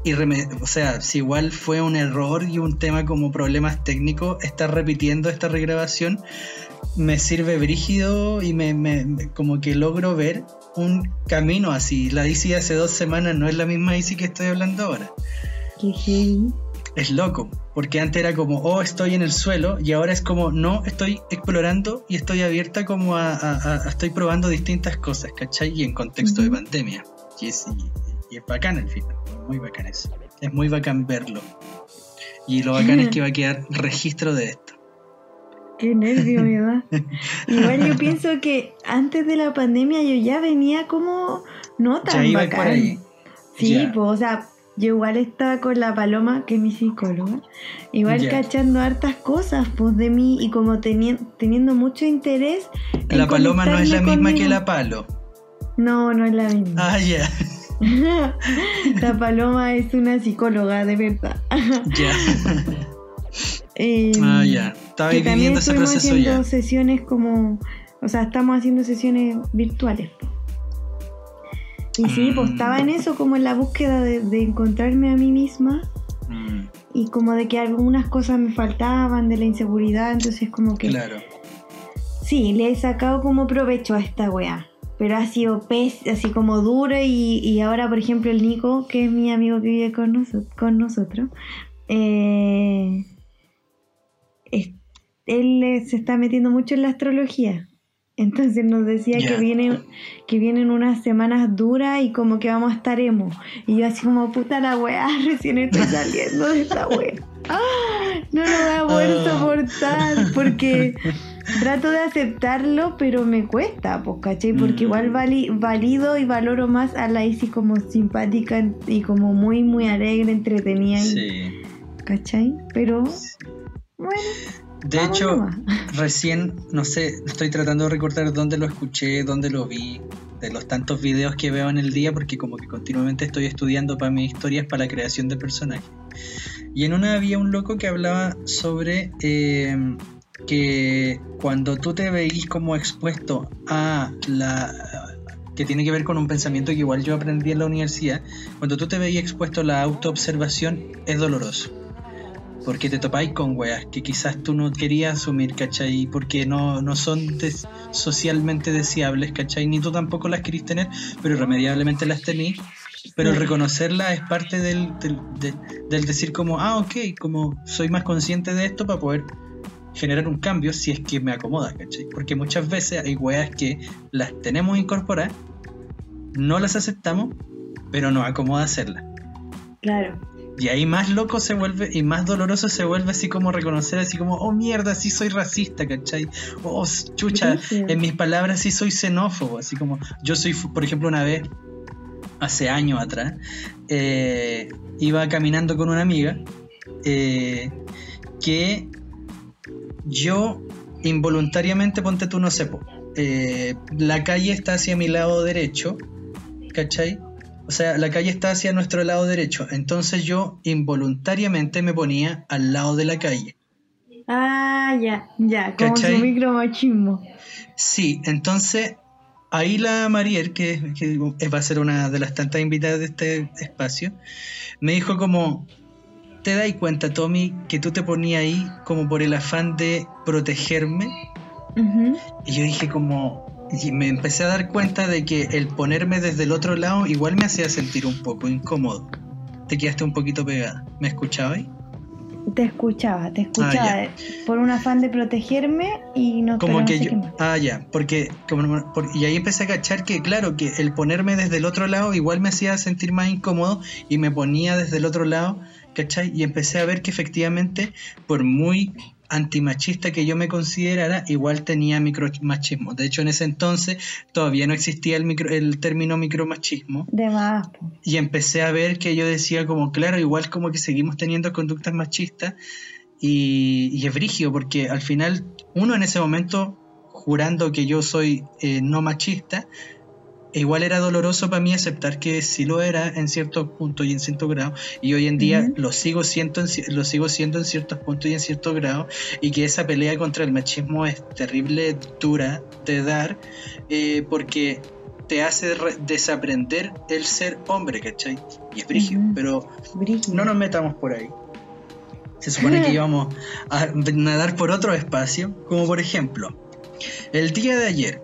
Speaker 2: irreme- o sea, si igual fue un error y un tema como problemas técnicos, estar repitiendo esta regrabación me sirve brígido y me, como que logro ver un camino así. La de hace dos semanas no es la misma ICI que estoy hablando ahora.
Speaker 3: Qué.
Speaker 2: Es loco, porque antes era como, oh, estoy en el suelo, y ahora es como, no, estoy explorando y estoy abierta como a, a- a- a- estoy probando distintas cosas, ¿cachai? Y en contexto de pandemia. Y es, y, y es bacán al final, muy bacán eso. Es muy bacán verlo. Y lo bacán es que va a quedar registro de esto.
Speaker 3: Qué nervio me da. (laughs) Igual yo pienso que antes de la pandemia yo ya venía como no tan
Speaker 2: Ya iba
Speaker 3: bacán.
Speaker 2: por ahí.
Speaker 3: Sí,
Speaker 2: Ya.
Speaker 3: pues, o sea, yo igual estaba con la Paloma, que es mi psicóloga, igual cachando hartas cosas, pues, de mí y como teni- teniendo mucho interés. en
Speaker 2: La paloma no es la misma que la palo.
Speaker 3: No, no es la misma.
Speaker 2: Ah, ya, (laughs)
Speaker 3: la Paloma es una psicóloga, de verdad. (laughs)
Speaker 2: ya.
Speaker 3: Eh,
Speaker 2: Ah, ya. Estaba
Speaker 3: que también
Speaker 2: ese
Speaker 3: estuvimos
Speaker 2: proceso
Speaker 3: haciendo
Speaker 2: ya.
Speaker 3: sesiones como, o sea, estamos haciendo sesiones virtuales. Y sí, pues
Speaker 2: Mm.
Speaker 3: estaba en eso, como en la búsqueda de, de encontrarme a mí misma
Speaker 2: Mm,
Speaker 3: y como de que algunas cosas me faltaban de la inseguridad, entonces como que
Speaker 2: claro.
Speaker 3: sí, le he sacado como provecho a esta wea. Pero ha sido pez, así como duro y, y ahora, por ejemplo, el Nico, que es mi amigo que vive con, noso- con nosotros, eh, es- él se está metiendo mucho en la astrología. Entonces nos decía que, viene, que vienen unas semanas duras y como que vamos a estar emo. Y yo así como, puta la weá, (laughs) recién estoy saliendo de esta weá. ¡Ah! No lo voy a poder
Speaker 2: Ah.
Speaker 3: soportar porque trato de aceptarlo, pero me cuesta, pues, ¿cachai? Porque
Speaker 2: Mm.
Speaker 3: igual vali- valido y valoro más a la Isi como simpática y como muy, muy alegre, entretenida, y-
Speaker 2: Sí.
Speaker 3: ¿cachai? Pero, bueno,
Speaker 2: De hecho,
Speaker 3: nomás. (laughs)
Speaker 2: recién, no sé, estoy tratando de recordar dónde lo escuché, dónde lo vi, de los tantos videos que veo en el día, porque como que continuamente estoy estudiando para mis historias, para la creación de personajes. Y en una había un loco que hablaba sobre eh, que cuando tú te veís como expuesto a la que tiene que ver con un pensamiento que igual yo aprendí en la universidad, cuando tú te veís expuesto a la autoobservación es doloroso porque te topáis con weas que quizás tú no querías asumir, ¿cachai? Porque no, no son des- socialmente deseables, ¿cachai? Ni tú tampoco las querís tener, pero irremediablemente las tenís. Pero reconocerlas es parte del, del, de- del decir como, ah, ok, como soy más consciente de esto para poder generar un cambio si es que me acomoda, ¿cachai? Porque muchas veces hay weas que las tenemos incorporadas, no las aceptamos, pero nos acomoda hacerlas.
Speaker 3: Claro.
Speaker 2: Y ahí más loco se vuelve y más doloroso se vuelve así como reconocer así como, oh mierda, sí soy racista, ¿cachai? Oh, chucha, en mis palabras sí soy xenófobo, así como yo soy, por ejemplo, una vez, hace años atrás, eh, iba caminando con una amiga eh, que yo involuntariamente, ponte tú, no sé, po, eh, la calle está hacia mi lado derecho, ¿cachai? O sea, la calle está hacia nuestro lado derecho. Entonces yo involuntariamente me ponía al lado de la calle.
Speaker 3: Ah, ya, ya, como
Speaker 2: ¿Cachai?
Speaker 3: su micromachismo.
Speaker 2: Sí, entonces ahí la Mariel, que, que va a ser una de las tantas invitadas de este espacio, me dijo como, ¿te das cuenta, Tommy, que tú te ponías ahí como por el afán de protegerme? Y yo dije como, y me empecé a dar cuenta de que el ponerme desde el otro lado igual me hacía sentir un poco incómodo. Te quedaste un poquito pegada. ¿Me escuchabas?
Speaker 3: Te escuchaba, te escuchaba
Speaker 2: Ah,
Speaker 3: por un afán de protegerme y no,
Speaker 2: Como
Speaker 3: no
Speaker 2: que
Speaker 3: sé
Speaker 2: yo...
Speaker 3: qué más.
Speaker 2: Ah, ya, porque... como- por- y ahí empecé a cachar que, claro, que el ponerme desde el otro lado igual me hacía sentir más incómodo y me ponía desde el otro lado, ¿cachai? Y empecé a ver que efectivamente, por muy antimachista que yo me considerara, igual tenía micromachismo. De hecho, en ese entonces todavía no existía el, micro, el término micromachismo.
Speaker 3: De más.
Speaker 2: Y empecé a ver que yo decía como, claro, igual como que seguimos teniendo conductas machistas y, y es brígido porque al final uno en ese momento, jurando que yo soy eh, no machista, igual era doloroso para mí aceptar que sí lo era en ciertos puntos y en ciertos grados y hoy en día lo sigo siendo en, lo sigo siendo en ciertos puntos y en ciertos grados y que esa pelea contra el machismo es terrible dura de dar eh, porque te hace re- desaprender el ser hombre, ¿cachai? Y es brígido, pero no nos metamos por ahí. Se supone que (laughs) íbamos a nadar por otro espacio, como por ejemplo, el día de ayer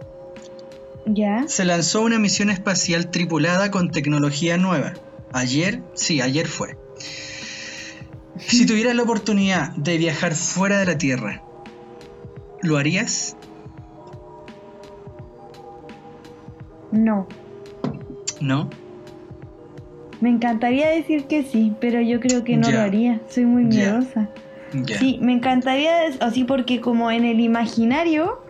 Speaker 3: Ya.
Speaker 2: se lanzó una misión espacial tripulada con tecnología nueva. Ayer, sí, ayer fue. Si tuvieras la oportunidad de viajar fuera de la Tierra, ¿lo harías?
Speaker 3: No.
Speaker 2: ¿No?
Speaker 3: Me encantaría decir que sí, pero yo creo que no lo haría. Soy muy miedosa. Sí, me encantaría, así porque como en el imaginario,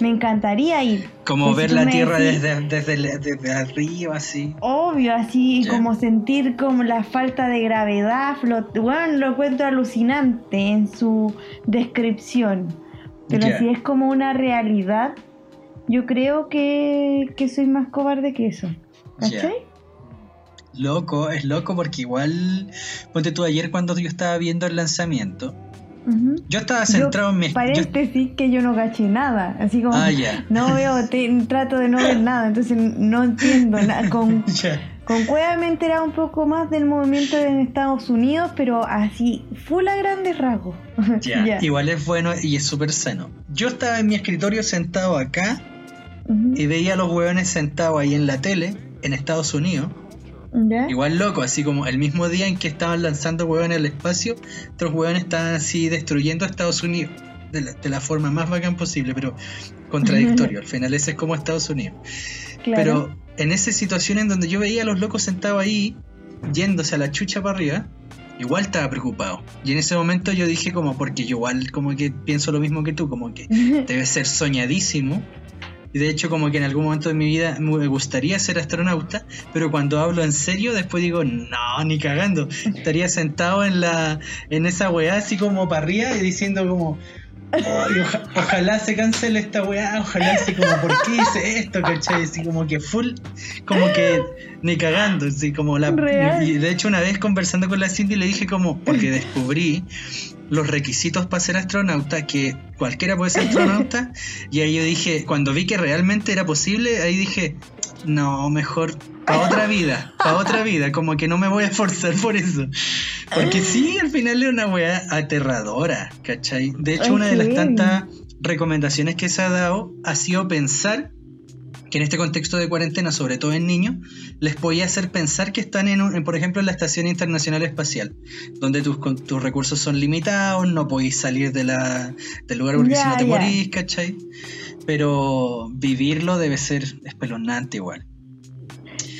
Speaker 3: me encantaría ir.
Speaker 2: Como
Speaker 3: Que si
Speaker 2: ver la Tierra
Speaker 3: decís-
Speaker 2: desde, desde, desde arriba, así.
Speaker 3: Obvio, así
Speaker 2: Ya.
Speaker 3: como sentir como la falta de gravedad, flot bueno, lo encuentro alucinante en su descripción. Pero si es como una realidad, yo creo que, que soy más cobarde que eso. ¿Cachai?
Speaker 2: Loco, es loco porque igual, ponte tú ayer cuando yo estaba viendo el lanzamiento, Yo estaba centrado en mi... yo-
Speaker 3: Paréntesis que yo no caché nada, así como
Speaker 2: Ah,
Speaker 3: no veo, te- trato de no ver nada, entonces no entiendo nada. (laughs) Con,
Speaker 2: Ya.
Speaker 3: con Cueva me enteraba un poco más del movimiento en Estados Unidos, pero así, full a grandes rasgos. (laughs)
Speaker 2: Ya,
Speaker 3: Ya.
Speaker 2: igual es bueno y es súper sano. Yo estaba en mi escritorio sentado acá y veía a los hueones sentados ahí en la tele, en Estados Unidos.
Speaker 3: ¿Ya?
Speaker 2: Igual loco, así como el mismo día en que estaban lanzando hueones al espacio, otros hueones estaban así destruyendo a Estados Unidos. De la, de la forma más bacán posible, pero contradictorio. (laughs) Al final ese es como Estados Unidos.
Speaker 3: Claro.
Speaker 2: Pero en esa situación en donde yo veía a los locos sentados ahí, yéndose a la chucha para arriba, igual estaba preocupado. Y en ese momento yo dije como, porque yo igual como que pienso lo mismo que tú, como que (laughs) debe ser soñadísimo. Y de hecho como que en algún momento de mi vida me gustaría ser astronauta, pero cuando hablo en serio después digo, no, ni cagando. Estaría sentado en la en esa weá así como para arriba y diciendo como, "Ay, oja- ojalá se cancele esta weá, ojalá así como, ¿por qué hice esto? ¿Cachai? Así como que full, como que ni cagando, así como la...
Speaker 3: Real.
Speaker 2: Y de hecho una vez conversando con la Cindy le dije como, porque descubrí los requisitos para ser astronauta, que cualquiera puede ser astronauta, (laughs) y ahí yo dije, cuando vi que realmente era posible, ahí dije, no, mejor para otra vida, para otra vida, como que no me voy a esforzar por eso. Porque sí, al final era una weá aterradora, ¿cachai? De hecho, una de las tantas recomendaciones que se ha dado ha sido pensar que en este contexto de cuarentena, sobre todo en niños, les podía hacer pensar que están en, un- en, por ejemplo, en la Estación Internacional Espacial, donde tus, con- tus recursos son limitados, no podéis salir de la, del lugar porque si
Speaker 3: Ya,
Speaker 2: no te morís, ¿cachai? Pero vivirlo debe ser espeluznante igual.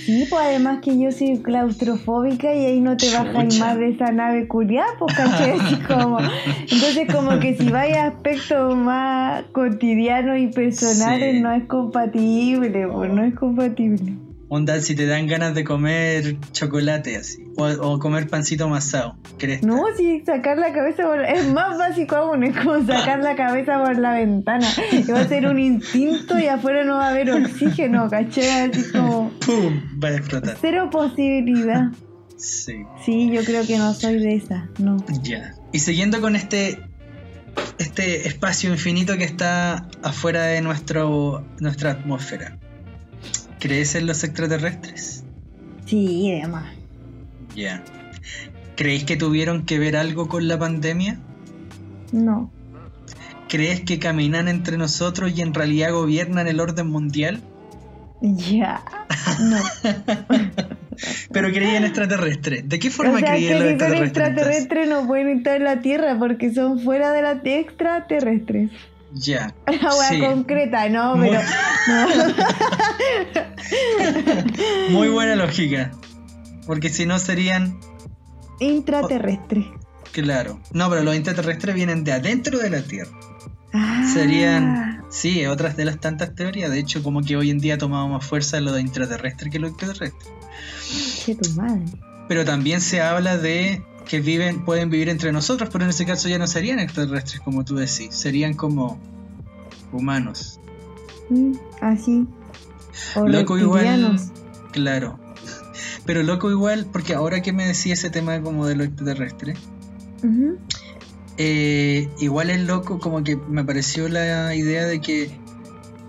Speaker 3: Sí, pues además que yo soy claustrofóbica y ahí no te bajas más de esa nave culiada, pues caché, (laughs) así como. Entonces, como que si vaya a aspectos más cotidianos y personales,
Speaker 2: Sí.
Speaker 3: no es compatible, pues no es compatible.
Speaker 2: Onda, si te dan ganas de comer chocolate así, o, o comer pancito amasado, ¿crees?
Speaker 3: No, si sacar la cabeza por... Es más básico aún, es como sacar la cabeza por la ventana. Y va a ser un instinto y afuera no va a haber oxígeno, caché, así como.
Speaker 2: ¡Pum! Va a explotar.
Speaker 3: Cero posibilidad.
Speaker 2: Sí.
Speaker 3: Sí, yo creo que no soy de esa, no.
Speaker 2: Ya. Y siguiendo con este este espacio infinito que está afuera de nuestro nuestra atmósfera. ¿Crees en los extraterrestres?
Speaker 3: Sí, además.
Speaker 2: Ya. ¿Creéis que tuvieron que ver algo con la pandemia?
Speaker 3: No.
Speaker 2: ¿Crees que caminan entre nosotros y en realidad gobiernan el orden mundial?
Speaker 3: Ya. No. (laughs)
Speaker 2: Pero creí en extraterrestres. ¿De qué
Speaker 3: O
Speaker 2: forma
Speaker 3: sea,
Speaker 2: creí
Speaker 3: que
Speaker 2: en los extraterrestres?
Speaker 3: extraterrestres no pueden estar en la Tierra porque son fuera de la extraterrestres.
Speaker 2: Ya.
Speaker 3: Wea
Speaker 2: Sí.
Speaker 3: concreta, no,
Speaker 2: Muy-
Speaker 3: pero. (laughs)
Speaker 2: Muy buena lógica. Porque si no serían
Speaker 3: Intraterrestres.
Speaker 2: Claro. No, pero los extraterrestres vienen de adentro de la Tierra.
Speaker 3: Ah.
Speaker 2: Serían, sí, otras de las tantas teorías. De hecho, como que hoy en día tomamos más fuerza lo de intraterrestre que lo extraterrestre.
Speaker 3: Che, tu madre.
Speaker 2: Pero también se habla de que viven, pueden vivir entre nosotros, pero en ese caso ya no serían extraterrestres como tú decís, serían como humanos.
Speaker 3: Mm, así. O
Speaker 2: Loco igual, claro. (laughs) Pero loco igual, porque ahora que me decía ese tema como de lo extraterrestre. Eh, igual es loco, como que me pareció la idea de que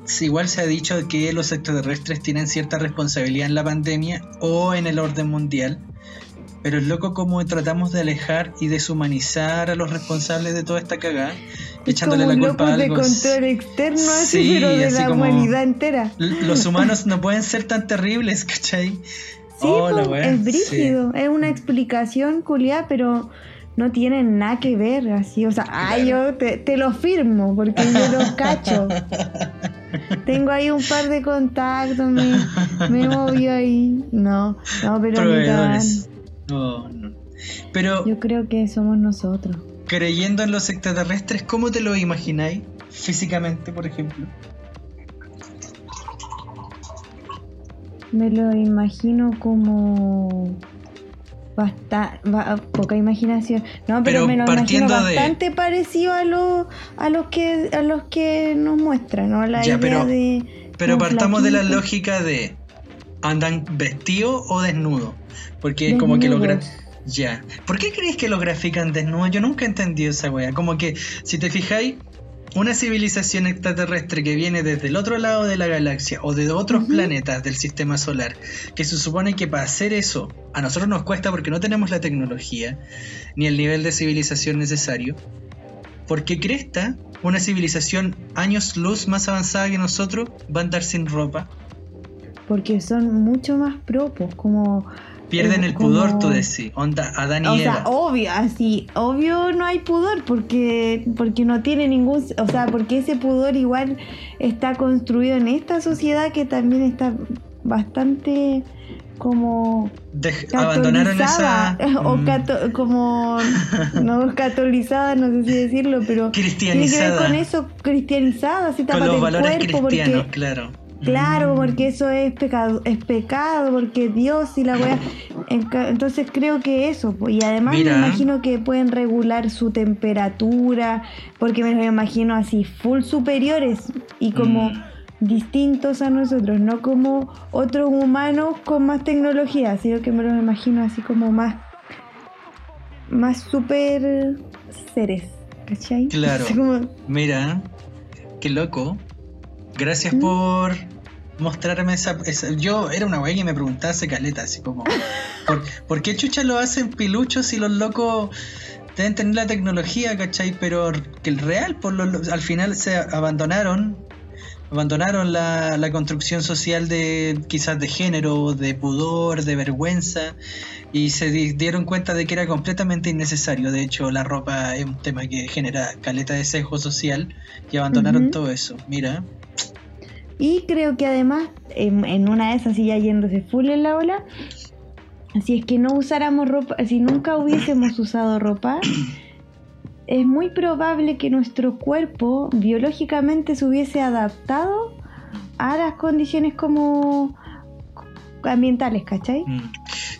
Speaker 2: si igual se ha dicho que los extraterrestres tienen cierta responsabilidad en la pandemia o en el orden mundial, pero es loco como tratamos de alejar y deshumanizar a los responsables de toda esta cagada, echándole
Speaker 3: como
Speaker 2: la culpa a
Speaker 3: loco de
Speaker 2: algo.
Speaker 3: control externo, así,
Speaker 2: Sí,
Speaker 3: pero de
Speaker 2: así
Speaker 3: la humanidad entera.
Speaker 2: Los humanos no pueden ser tan terribles, (laughs) ¿cachai?
Speaker 3: Sí,
Speaker 2: Oh, la wea,
Speaker 3: es brígido. Es una explicación culiada, pero no tiene nada que ver, así. O sea, ay, yo te, te lo firmo, porque yo lo (laughs) cacho. Tengo ahí un par de contactos, me, me movió ahí. No, no, pero ni
Speaker 2: Proveedores. No, no. Pero
Speaker 3: Yo creo que somos nosotros.
Speaker 2: creyendo en los extraterrestres, ¿cómo te lo imagináis? Físicamente, por ejemplo.
Speaker 3: Me lo imagino como basta- ba- poca imaginación. No, pero,
Speaker 2: Pero
Speaker 3: me lo imagino
Speaker 2: de-
Speaker 3: bastante parecido a los a los que a los que nos muestran, ¿no? La
Speaker 2: Ya,
Speaker 3: idea
Speaker 2: pero-
Speaker 3: de
Speaker 2: Pero partamos de la lógica de andan vestidos o desnudos. Porque como que lo. Ya. ¿Por qué crees que los grafican desnudos? Yo nunca he entendido esa wea. Como que, si te fijáis, una civilización extraterrestre que viene desde el otro lado de la galaxia o de otros planetas del sistema solar, que se supone que para hacer eso a nosotros nos cuesta porque no tenemos la tecnología ni el nivel de civilización necesario. ¿Por qué cresta una civilización años luz más avanzada que nosotros va a andar sin ropa?
Speaker 3: Porque son mucho más propos, como
Speaker 2: Pierden
Speaker 3: Eh,
Speaker 2: el pudor, tú decís. Onda, Adán y
Speaker 3: o
Speaker 2: Eva.
Speaker 3: sea, obvio, así, obvio no hay pudor porque porque no tiene ningún, o sea, porque ese pudor igual está construido en esta sociedad que también está bastante como
Speaker 2: Dej- abandonaron esa. (laughs)
Speaker 3: o
Speaker 2: mm,
Speaker 3: como (laughs) no catolizada, no sé si decirlo, pero tiene que ver
Speaker 2: cristianizada.
Speaker 3: con eso cristianizada, así
Speaker 2: con los valores
Speaker 3: cuerpo
Speaker 2: cristianos,
Speaker 3: porque
Speaker 2: claro.
Speaker 3: Claro,
Speaker 2: Mm.
Speaker 3: porque eso es pecado, es pecado, porque Dios y la wea. Enca- Entonces creo que eso, y además
Speaker 2: Mira.
Speaker 3: me imagino que pueden regular su temperatura, porque me lo imagino así, full superiores y como
Speaker 2: Mm.
Speaker 3: distintos a nosotros, no como otros humanos con más tecnología, sino que me los imagino así como más, más super seres, ¿cachai?
Speaker 2: Claro. (laughs)
Speaker 3: Como-
Speaker 2: Mira, qué loco. Gracias
Speaker 3: Mm.
Speaker 2: por mostrarme esa, esa- Yo era una wey que me preguntaba hace caleta, así como. (laughs) ¿por, por qué chucha lo hacen piluchos si los locos deben tener la tecnología, cachai? Pero que el real, por lo- al final se abandonaron. Abandonaron la, la construcción social de quizás de género, de pudor, de vergüenza y se di- dieron cuenta de que era completamente innecesario. De hecho, la ropa es un tema que genera caleta de sesgo social y abandonaron todo eso. Mira,
Speaker 3: Y creo que además, en, una de esas, ya yéndose full en la ola, si es que no usáramos ropa, si nunca hubiésemos usado ropa, es muy probable que nuestro cuerpo biológicamente se hubiese adaptado a las condiciones como ambientales, ¿cachai?
Speaker 2: Mm.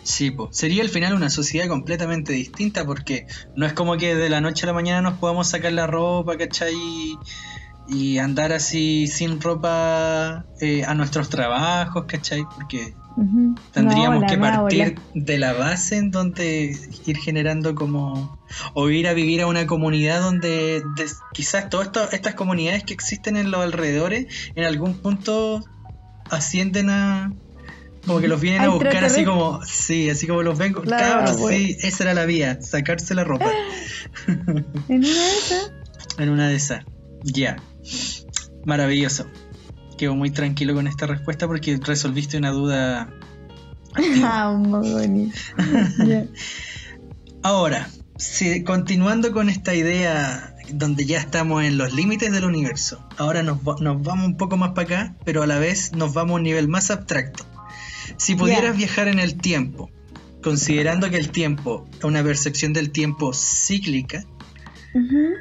Speaker 2: Sí, po. sería al final una sociedad completamente distinta porque no es como que de la noche a la mañana nos podamos sacar la ropa, ¿cachai? Y andar así sin ropa eh, a nuestros trabajos, ¿cachai? Porque tendríamos
Speaker 3: No,
Speaker 2: que partir de la base en donde ir generando como... o ir a vivir a una comunidad donde quizás todas estas comunidades que existen en los alrededores en algún punto ascienden a... Como que los vienen a buscar así como... Sí, así como los ven...
Speaker 3: Claro,
Speaker 2: cabros,
Speaker 3: bueno.
Speaker 2: sí, esa era la vía, sacarse la ropa. (laughs)
Speaker 3: En una de esas. (laughs)
Speaker 2: En una de esas. Ya. Maravilloso. Quedo muy tranquilo con esta respuesta porque resolviste una duda. (laughs)
Speaker 3: Ah, muy bonito.
Speaker 2: Ahora, si, continuando con esta idea donde ya estamos en los límites del universo, ahora nos, va- nos vamos un poco más para acá, pero a la vez nos vamos a un nivel más abstracto. Si pudieras viajar en el tiempo, considerando que el tiempo es una percepción del tiempo cíclica,
Speaker 3: Ujú.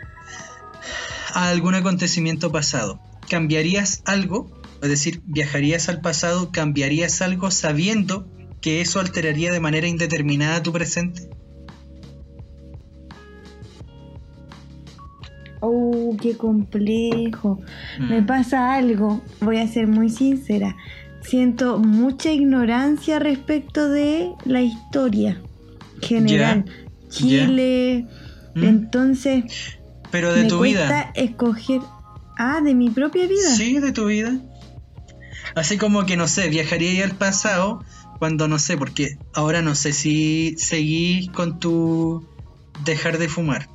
Speaker 2: A algún acontecimiento pasado, ¿cambiarías algo? Es decir, ¿viajarías al pasado, cambiarías algo sabiendo que eso alteraría de manera indeterminada tu presente?
Speaker 3: Oh, qué complejo.
Speaker 2: Mm.
Speaker 3: Me pasa algo, voy a ser muy sincera. Siento mucha ignorancia respecto de la historia general. Chile.
Speaker 2: Mm.
Speaker 3: Entonces,
Speaker 2: Pero de
Speaker 3: me
Speaker 2: tu
Speaker 3: cuesta
Speaker 2: vida.
Speaker 3: escoger. Ah, de mi propia vida.
Speaker 2: Sí, de tu vida. Así como que no sé, viajaría al pasado cuando no sé, porque ahora no sé si seguís con tu dejar de fumar.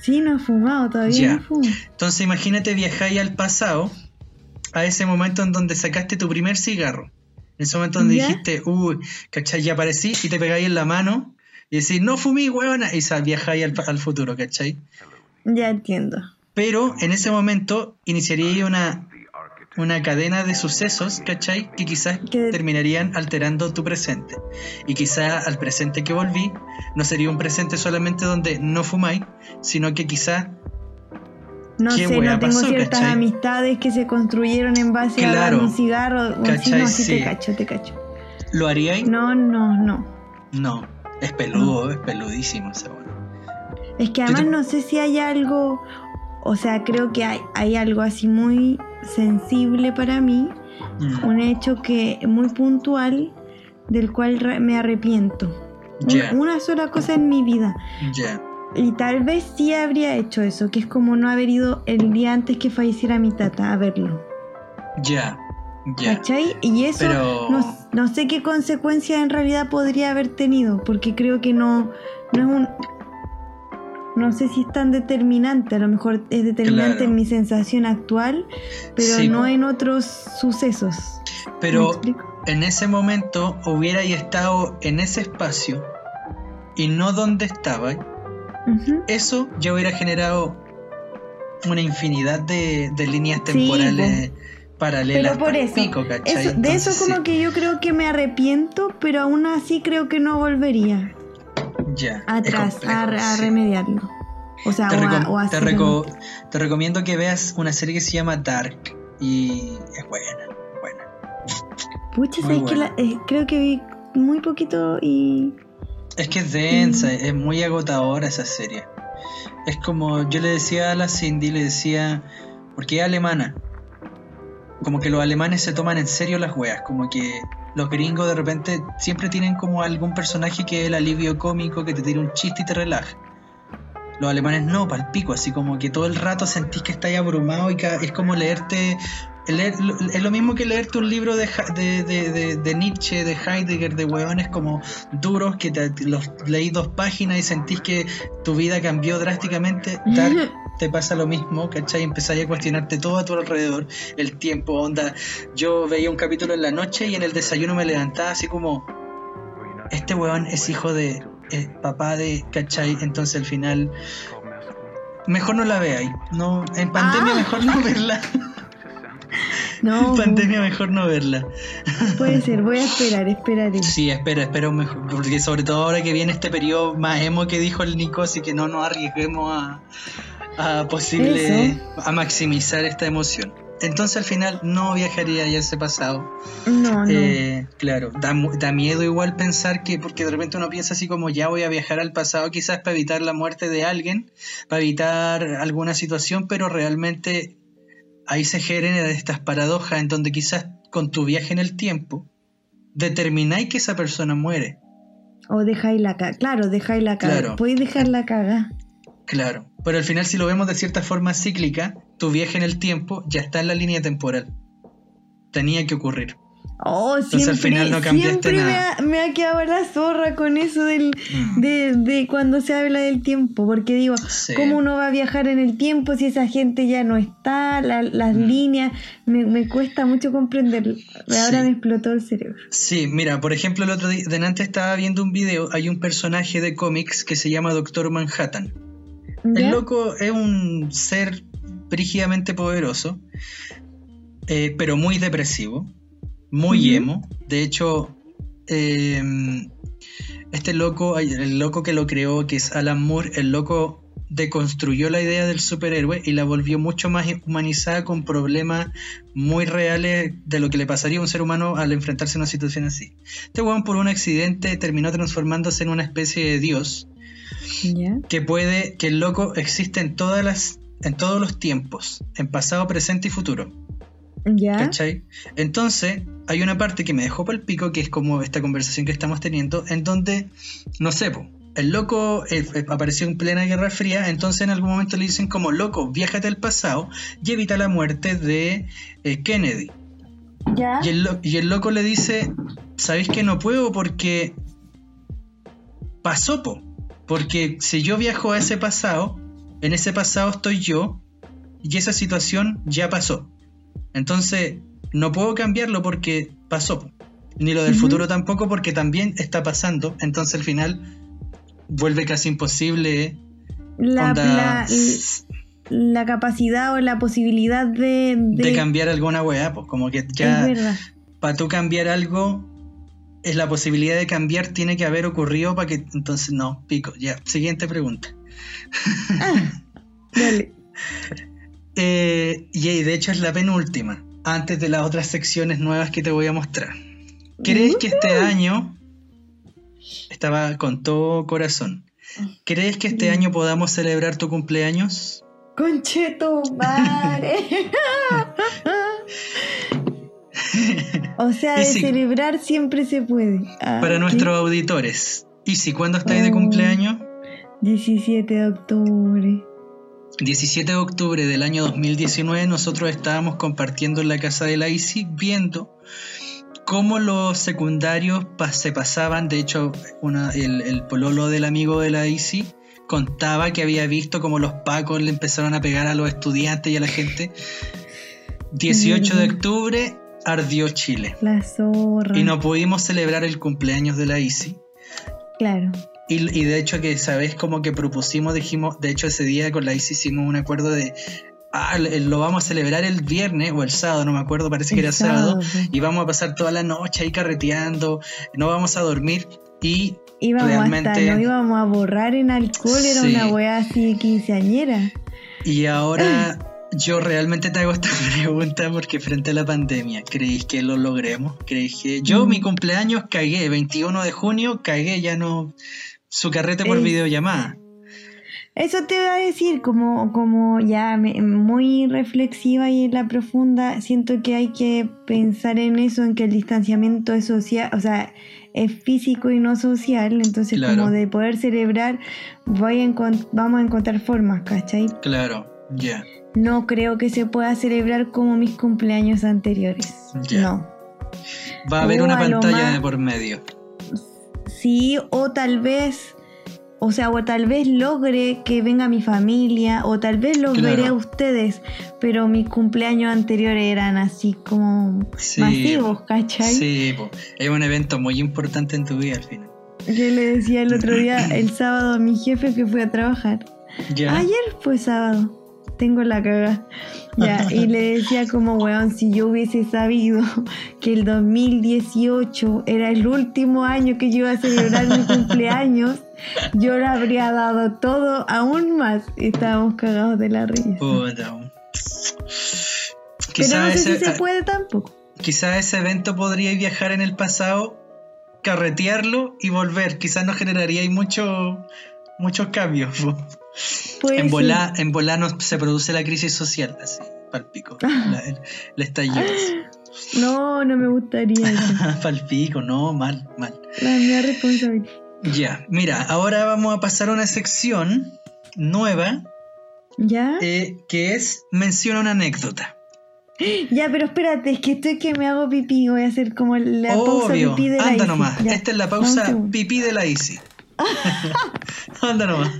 Speaker 3: Sí, no he fumado, todavía
Speaker 2: Ya.
Speaker 3: no fumo.
Speaker 2: Entonces imagínate viajáis al pasado, a ese momento en donde sacaste tu primer cigarro. En ese momento donde dijiste, uy, ¿cachai? Ya aparecí y te pegáis en la mano y decís, no fumí, huevona, y viajáis al, al futuro, ¿cachai?
Speaker 3: Ya entiendo.
Speaker 2: Pero en ese momento iniciaría una, una cadena de sucesos, ¿cachai? Que quizás
Speaker 3: Que-
Speaker 2: terminarían alterando tu presente. Y quizás al presente que volví no sería un presente solamente donde no fumáis, sino que quizás
Speaker 3: No
Speaker 2: ¿Qué
Speaker 3: sé, no tengo
Speaker 2: pasó,
Speaker 3: ciertas
Speaker 2: cachai?
Speaker 3: amistades que se construyeron en base
Speaker 2: Claro.
Speaker 3: a mi cigarro. O
Speaker 2: Cachai,
Speaker 3: no, sí,
Speaker 2: sí.
Speaker 3: te cacho, te cacho.
Speaker 2: lo haríais.
Speaker 3: No, no, no.
Speaker 2: No, es peludo, es peludísimo ese bueno.
Speaker 3: Es que además
Speaker 2: te-
Speaker 3: no sé si hay algo, o sea, creo que hay, hay algo así muy sensible para mí,
Speaker 2: Mm,
Speaker 3: un hecho que muy puntual del cual me arrepiento. Una sola cosa en mi vida. Y tal vez sí habría hecho eso, que es como no haber ido el día antes que falleciera mi tata a verlo.
Speaker 2: ya,
Speaker 3: ¿Cachai? Y eso
Speaker 2: Pero-
Speaker 3: no, no sé qué consecuencias en realidad podría haber tenido, porque creo que no, no es un... No sé si es tan determinante, a lo mejor es determinante
Speaker 2: Claro.
Speaker 3: en mi sensación actual, pero
Speaker 2: Sí,
Speaker 3: no en otros sucesos. ¿Me
Speaker 2: Pero en ese momento hubierais estado en ese espacio y no donde estabais,
Speaker 3: Ujú.
Speaker 2: eso ya hubiera generado una infinidad de, de líneas
Speaker 3: Sí,
Speaker 2: paralelas.
Speaker 3: Pero por eso,
Speaker 2: pico, ¿cachai?
Speaker 3: eso- de eso como
Speaker 2: sí,
Speaker 3: que yo creo que me arrepiento, pero aún así creo que no volvería
Speaker 2: ya,
Speaker 3: atrás
Speaker 2: complejo,
Speaker 3: a, remediarlo. O sea,
Speaker 2: Te,
Speaker 3: o, a, o
Speaker 2: te
Speaker 3: hacer-
Speaker 2: reco- te recomiendo que veas una serie que se llama Dark y es buena, buena.
Speaker 3: Pucha, ¿sabes que la- eh, creo que vi muy poquito y...
Speaker 2: Es que es densa, es muy agotadora esa serie. Es como yo le decía a la Cindy, le decía, porque es alemana. Como que los alemanes se toman en serio las weas, como que los gringos de repente siempre tienen como algún personaje que es el alivio cómico, que te tira un chiste y te relaja. Los alemanes no, pal pico, así como que todo el rato sentís que estás abrumado y es como leerte. leer- es lo mismo que leerte un libro de, de- de- de Nietzsche, de Heidegger, de hueones como duros que te, los leí dos páginas y sentís que tu vida cambió drásticamente. Dark te pasa lo mismo, ¿cachai? Empezáis a cuestionarte todo a tu alrededor, el tiempo, onda. Yo veía un capítulo en la noche y en el desayuno me levantaba así como, este weón es hijo de eh, papá de, ¿cachai? Entonces al final, mejor no la veáis. No, en pandemia
Speaker 3: Ah.
Speaker 2: mejor no (laughs) verla.
Speaker 3: No,
Speaker 2: pandemia mejor no verla.
Speaker 3: puede ser, voy a (laughs) esperar, esperaré.
Speaker 2: Sí, espera, espera un mejor. Porque sobre todo ahora que viene este periodo más emo que dijo el Nico, así que no nos arriesguemos a, a posible
Speaker 3: Eso.
Speaker 2: a maximizar esta emoción. Entonces al final no viajaría ya a ese pasado.
Speaker 3: No, no.
Speaker 2: Eh, claro, da, da miedo igual pensar que, porque de repente uno piensa así como ya voy a viajar al pasado quizás para evitar la muerte de alguien, para evitar alguna situación, pero realmente ahí se generan estas paradojas en donde quizás con tu viaje en el tiempo determináis que esa persona muere.
Speaker 3: O dejáis la caga. Claro, dejáis la caga.
Speaker 2: Claro.
Speaker 3: Podéis dejar la caga.
Speaker 2: Claro, pero al final si lo vemos de cierta forma cíclica, tu viaje en el tiempo ya está en la línea temporal. Tenía que ocurrir.
Speaker 3: Oh,
Speaker 2: Entonces,
Speaker 3: siempre,
Speaker 2: al final no cambiaste
Speaker 3: siempre me
Speaker 2: nada.
Speaker 3: ha, me ha quedado la zorra con eso del,
Speaker 2: Mm.
Speaker 3: de, de cuando se habla del tiempo, porque digo,
Speaker 2: Sí.
Speaker 3: ¿cómo uno va a viajar en el tiempo si esa gente ya no está? La- las
Speaker 2: Mm.
Speaker 3: líneas, me, me cuesta mucho comprender. Ahora
Speaker 2: Sí.
Speaker 3: me explotó el cerebro.
Speaker 2: Sí, mira, por ejemplo, el otro día, delante estaba viendo un video, hay un personaje de cómics que se llama Doctor Manhattan. El loco es un ser brígidamente poderoso, eh, pero muy depresivo, muy
Speaker 3: Ujú.
Speaker 2: emo. De hecho, eh, este loco, el loco que lo creó, que es Alan Moore, el loco deconstruyó la idea del superhéroe y la volvió mucho más humanizada con problemas muy reales de lo que le pasaría a un ser humano al enfrentarse a una situación así. Este weón por un accidente terminó transformándose en una especie de dios
Speaker 3: ¿Ya?
Speaker 2: que puede, que el loco existe en todas las, en todos los tiempos, en pasado, presente y futuro.
Speaker 3: ¿Ya?
Speaker 2: ¿Cachai? Entonces, hay una parte que me dejó por el pico, que es como esta conversación que estamos teniendo, en donde, no sé, po, el loco eh, eh, apareció en plena Guerra Fría, entonces en algún momento le dicen como, loco, viájate al pasado y evita la muerte de eh, Kennedy.
Speaker 3: ¿Ya?
Speaker 2: Y el, lo- y el loco le dice, ¿sabéis que no puedo? Porque pasó, po. Porque si yo viajo a ese pasado, en ese pasado estoy yo y esa situación ya pasó. Entonces, no puedo cambiarlo porque pasó. Ni lo del futuro tampoco porque también está pasando. Entonces al final vuelve casi imposible.
Speaker 3: La,
Speaker 2: onda,
Speaker 3: la, la capacidad o la posibilidad de... de-
Speaker 2: de cambiar alguna weá, pues como que ya para tú cambiar algo, la posibilidad de cambiar tiene que haber ocurrido para que. Entonces, no, pico. Ya, siguiente pregunta.
Speaker 3: Dale. (laughs)
Speaker 2: Eh, y de hecho es la penúltima, antes de las otras secciones nuevas que te voy a mostrar. ¿Crees que este año, estaba con todo corazón, ¿crees que este año podamos celebrar tu cumpleaños?
Speaker 3: Concheto madre. (laughs) (laughs) o sea, de celebrar siempre se puede. Ah,
Speaker 2: Para nuestros auditores. ¿Y si cuándo estáis de cumpleaños?
Speaker 3: 17 de octubre.
Speaker 2: 17 de octubre del año 2019 nosotros estábamos compartiendo en la casa de la ICI viendo cómo los secundarios pa- se pasaban, de hecho una- el, el pololo del amigo de la ICI contaba que había visto cómo los pacos le empezaron a pegar a los estudiantes y a la gente. 18 de octubre ardió Chile
Speaker 3: La zorra.
Speaker 2: y no pudimos celebrar el cumpleaños de la ICI.
Speaker 3: Claro.
Speaker 2: Y, y de hecho que, ¿sabes? Como que propusimos, dijimos, de hecho ese día con la ICI hicimos un acuerdo de, ah, lo vamos a celebrar el viernes o el sábado, no me acuerdo, parece que
Speaker 3: El
Speaker 2: era sábado,
Speaker 3: sábado.
Speaker 2: y vamos a pasar toda la noche ahí carreteando, no vamos a dormir y
Speaker 3: Íbamos
Speaker 2: realmente...
Speaker 3: hasta, nos íbamos a borrar en alcohol, era
Speaker 2: Sí.
Speaker 3: una weá así quinceañera.
Speaker 2: Y ahora yo realmente te hago esta (laughs) pregunta porque frente a la pandemia, ¿creéis que lo logremos? ¿Creéis que yo
Speaker 3: Mm.
Speaker 2: mi cumpleaños cagué, 21 de junio cagué, ya no... Su carrete por
Speaker 3: Es-
Speaker 2: videollamada.
Speaker 3: Eso te voy a decir, como, como ya me- muy reflexiva y en la profunda, siento que hay que pensar en eso, en que el distanciamiento es social, o sea, es físico y no social, entonces
Speaker 2: Claro.
Speaker 3: como de poder celebrar, voy a vamos a encontrar formas, ¿cachai?
Speaker 2: Claro, ya.
Speaker 3: No creo que se pueda celebrar como mis cumpleaños anteriores. No.
Speaker 2: Va a haber
Speaker 3: O
Speaker 2: una
Speaker 3: a
Speaker 2: pantalla
Speaker 3: más-
Speaker 2: de por medio.
Speaker 3: Sí, o tal vez, o sea, o tal vez logre que venga mi familia, o tal vez los
Speaker 2: Claro.
Speaker 3: veré a ustedes, pero mis cumpleaños anteriores eran así como
Speaker 2: Sí,
Speaker 3: masivos, ¿cachai?
Speaker 2: Sí, po. es un evento muy importante en tu vida al final.
Speaker 3: Yo le decía el otro día, (clears throat) el sábado, a mi jefe que fue a trabajar. Ayer fue sábado. Tengo la caga. Ya, y le decía como, weón, si yo hubiese sabido que el 2018 era el último año que yo iba a celebrar mi cumpleaños, yo le habría dado todo aún más. Y estábamos cagados de la risa.
Speaker 2: Puta.
Speaker 3: Pero no sé
Speaker 2: Quizás
Speaker 3: si se
Speaker 2: ese,
Speaker 3: puede tampoco.
Speaker 2: quizá ese evento podría viajar en el pasado, carretearlo y volver. Quizás no generaría mucho, muchos cambios. En volá, en volá no se produce la crisis social, así, palpico. La, el, el estallido. (gasps)
Speaker 3: No, no me gustaría eso. (laughs)
Speaker 2: palpico, no, mal, mal.
Speaker 3: La mía responsabilidad.
Speaker 2: Ya, mira, ahora vamos a pasar a una sección nueva
Speaker 3: ¿Ya?
Speaker 2: eh, que es menciona una anécdota. (gasps)
Speaker 3: Ya, pero espérate, es que estoy que me hago pipí. Voy a hacer como la pausa
Speaker 2: Obvio,
Speaker 3: pipí de la
Speaker 2: anda nomás.
Speaker 3: Ya.
Speaker 2: Esta es la pausa pipí de la Easy. (laughs) anda nomás.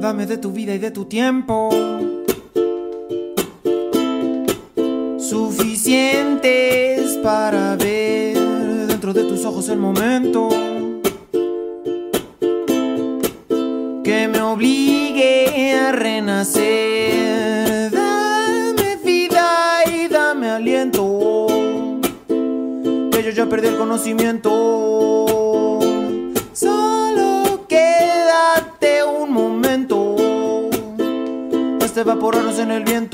Speaker 5: Dame de tu vida y de tu tiempo. Suficientes para ver dentro de tus ojos el momento. Conocimiento. Solo quédate un momento hasta evaporarnos en el viento.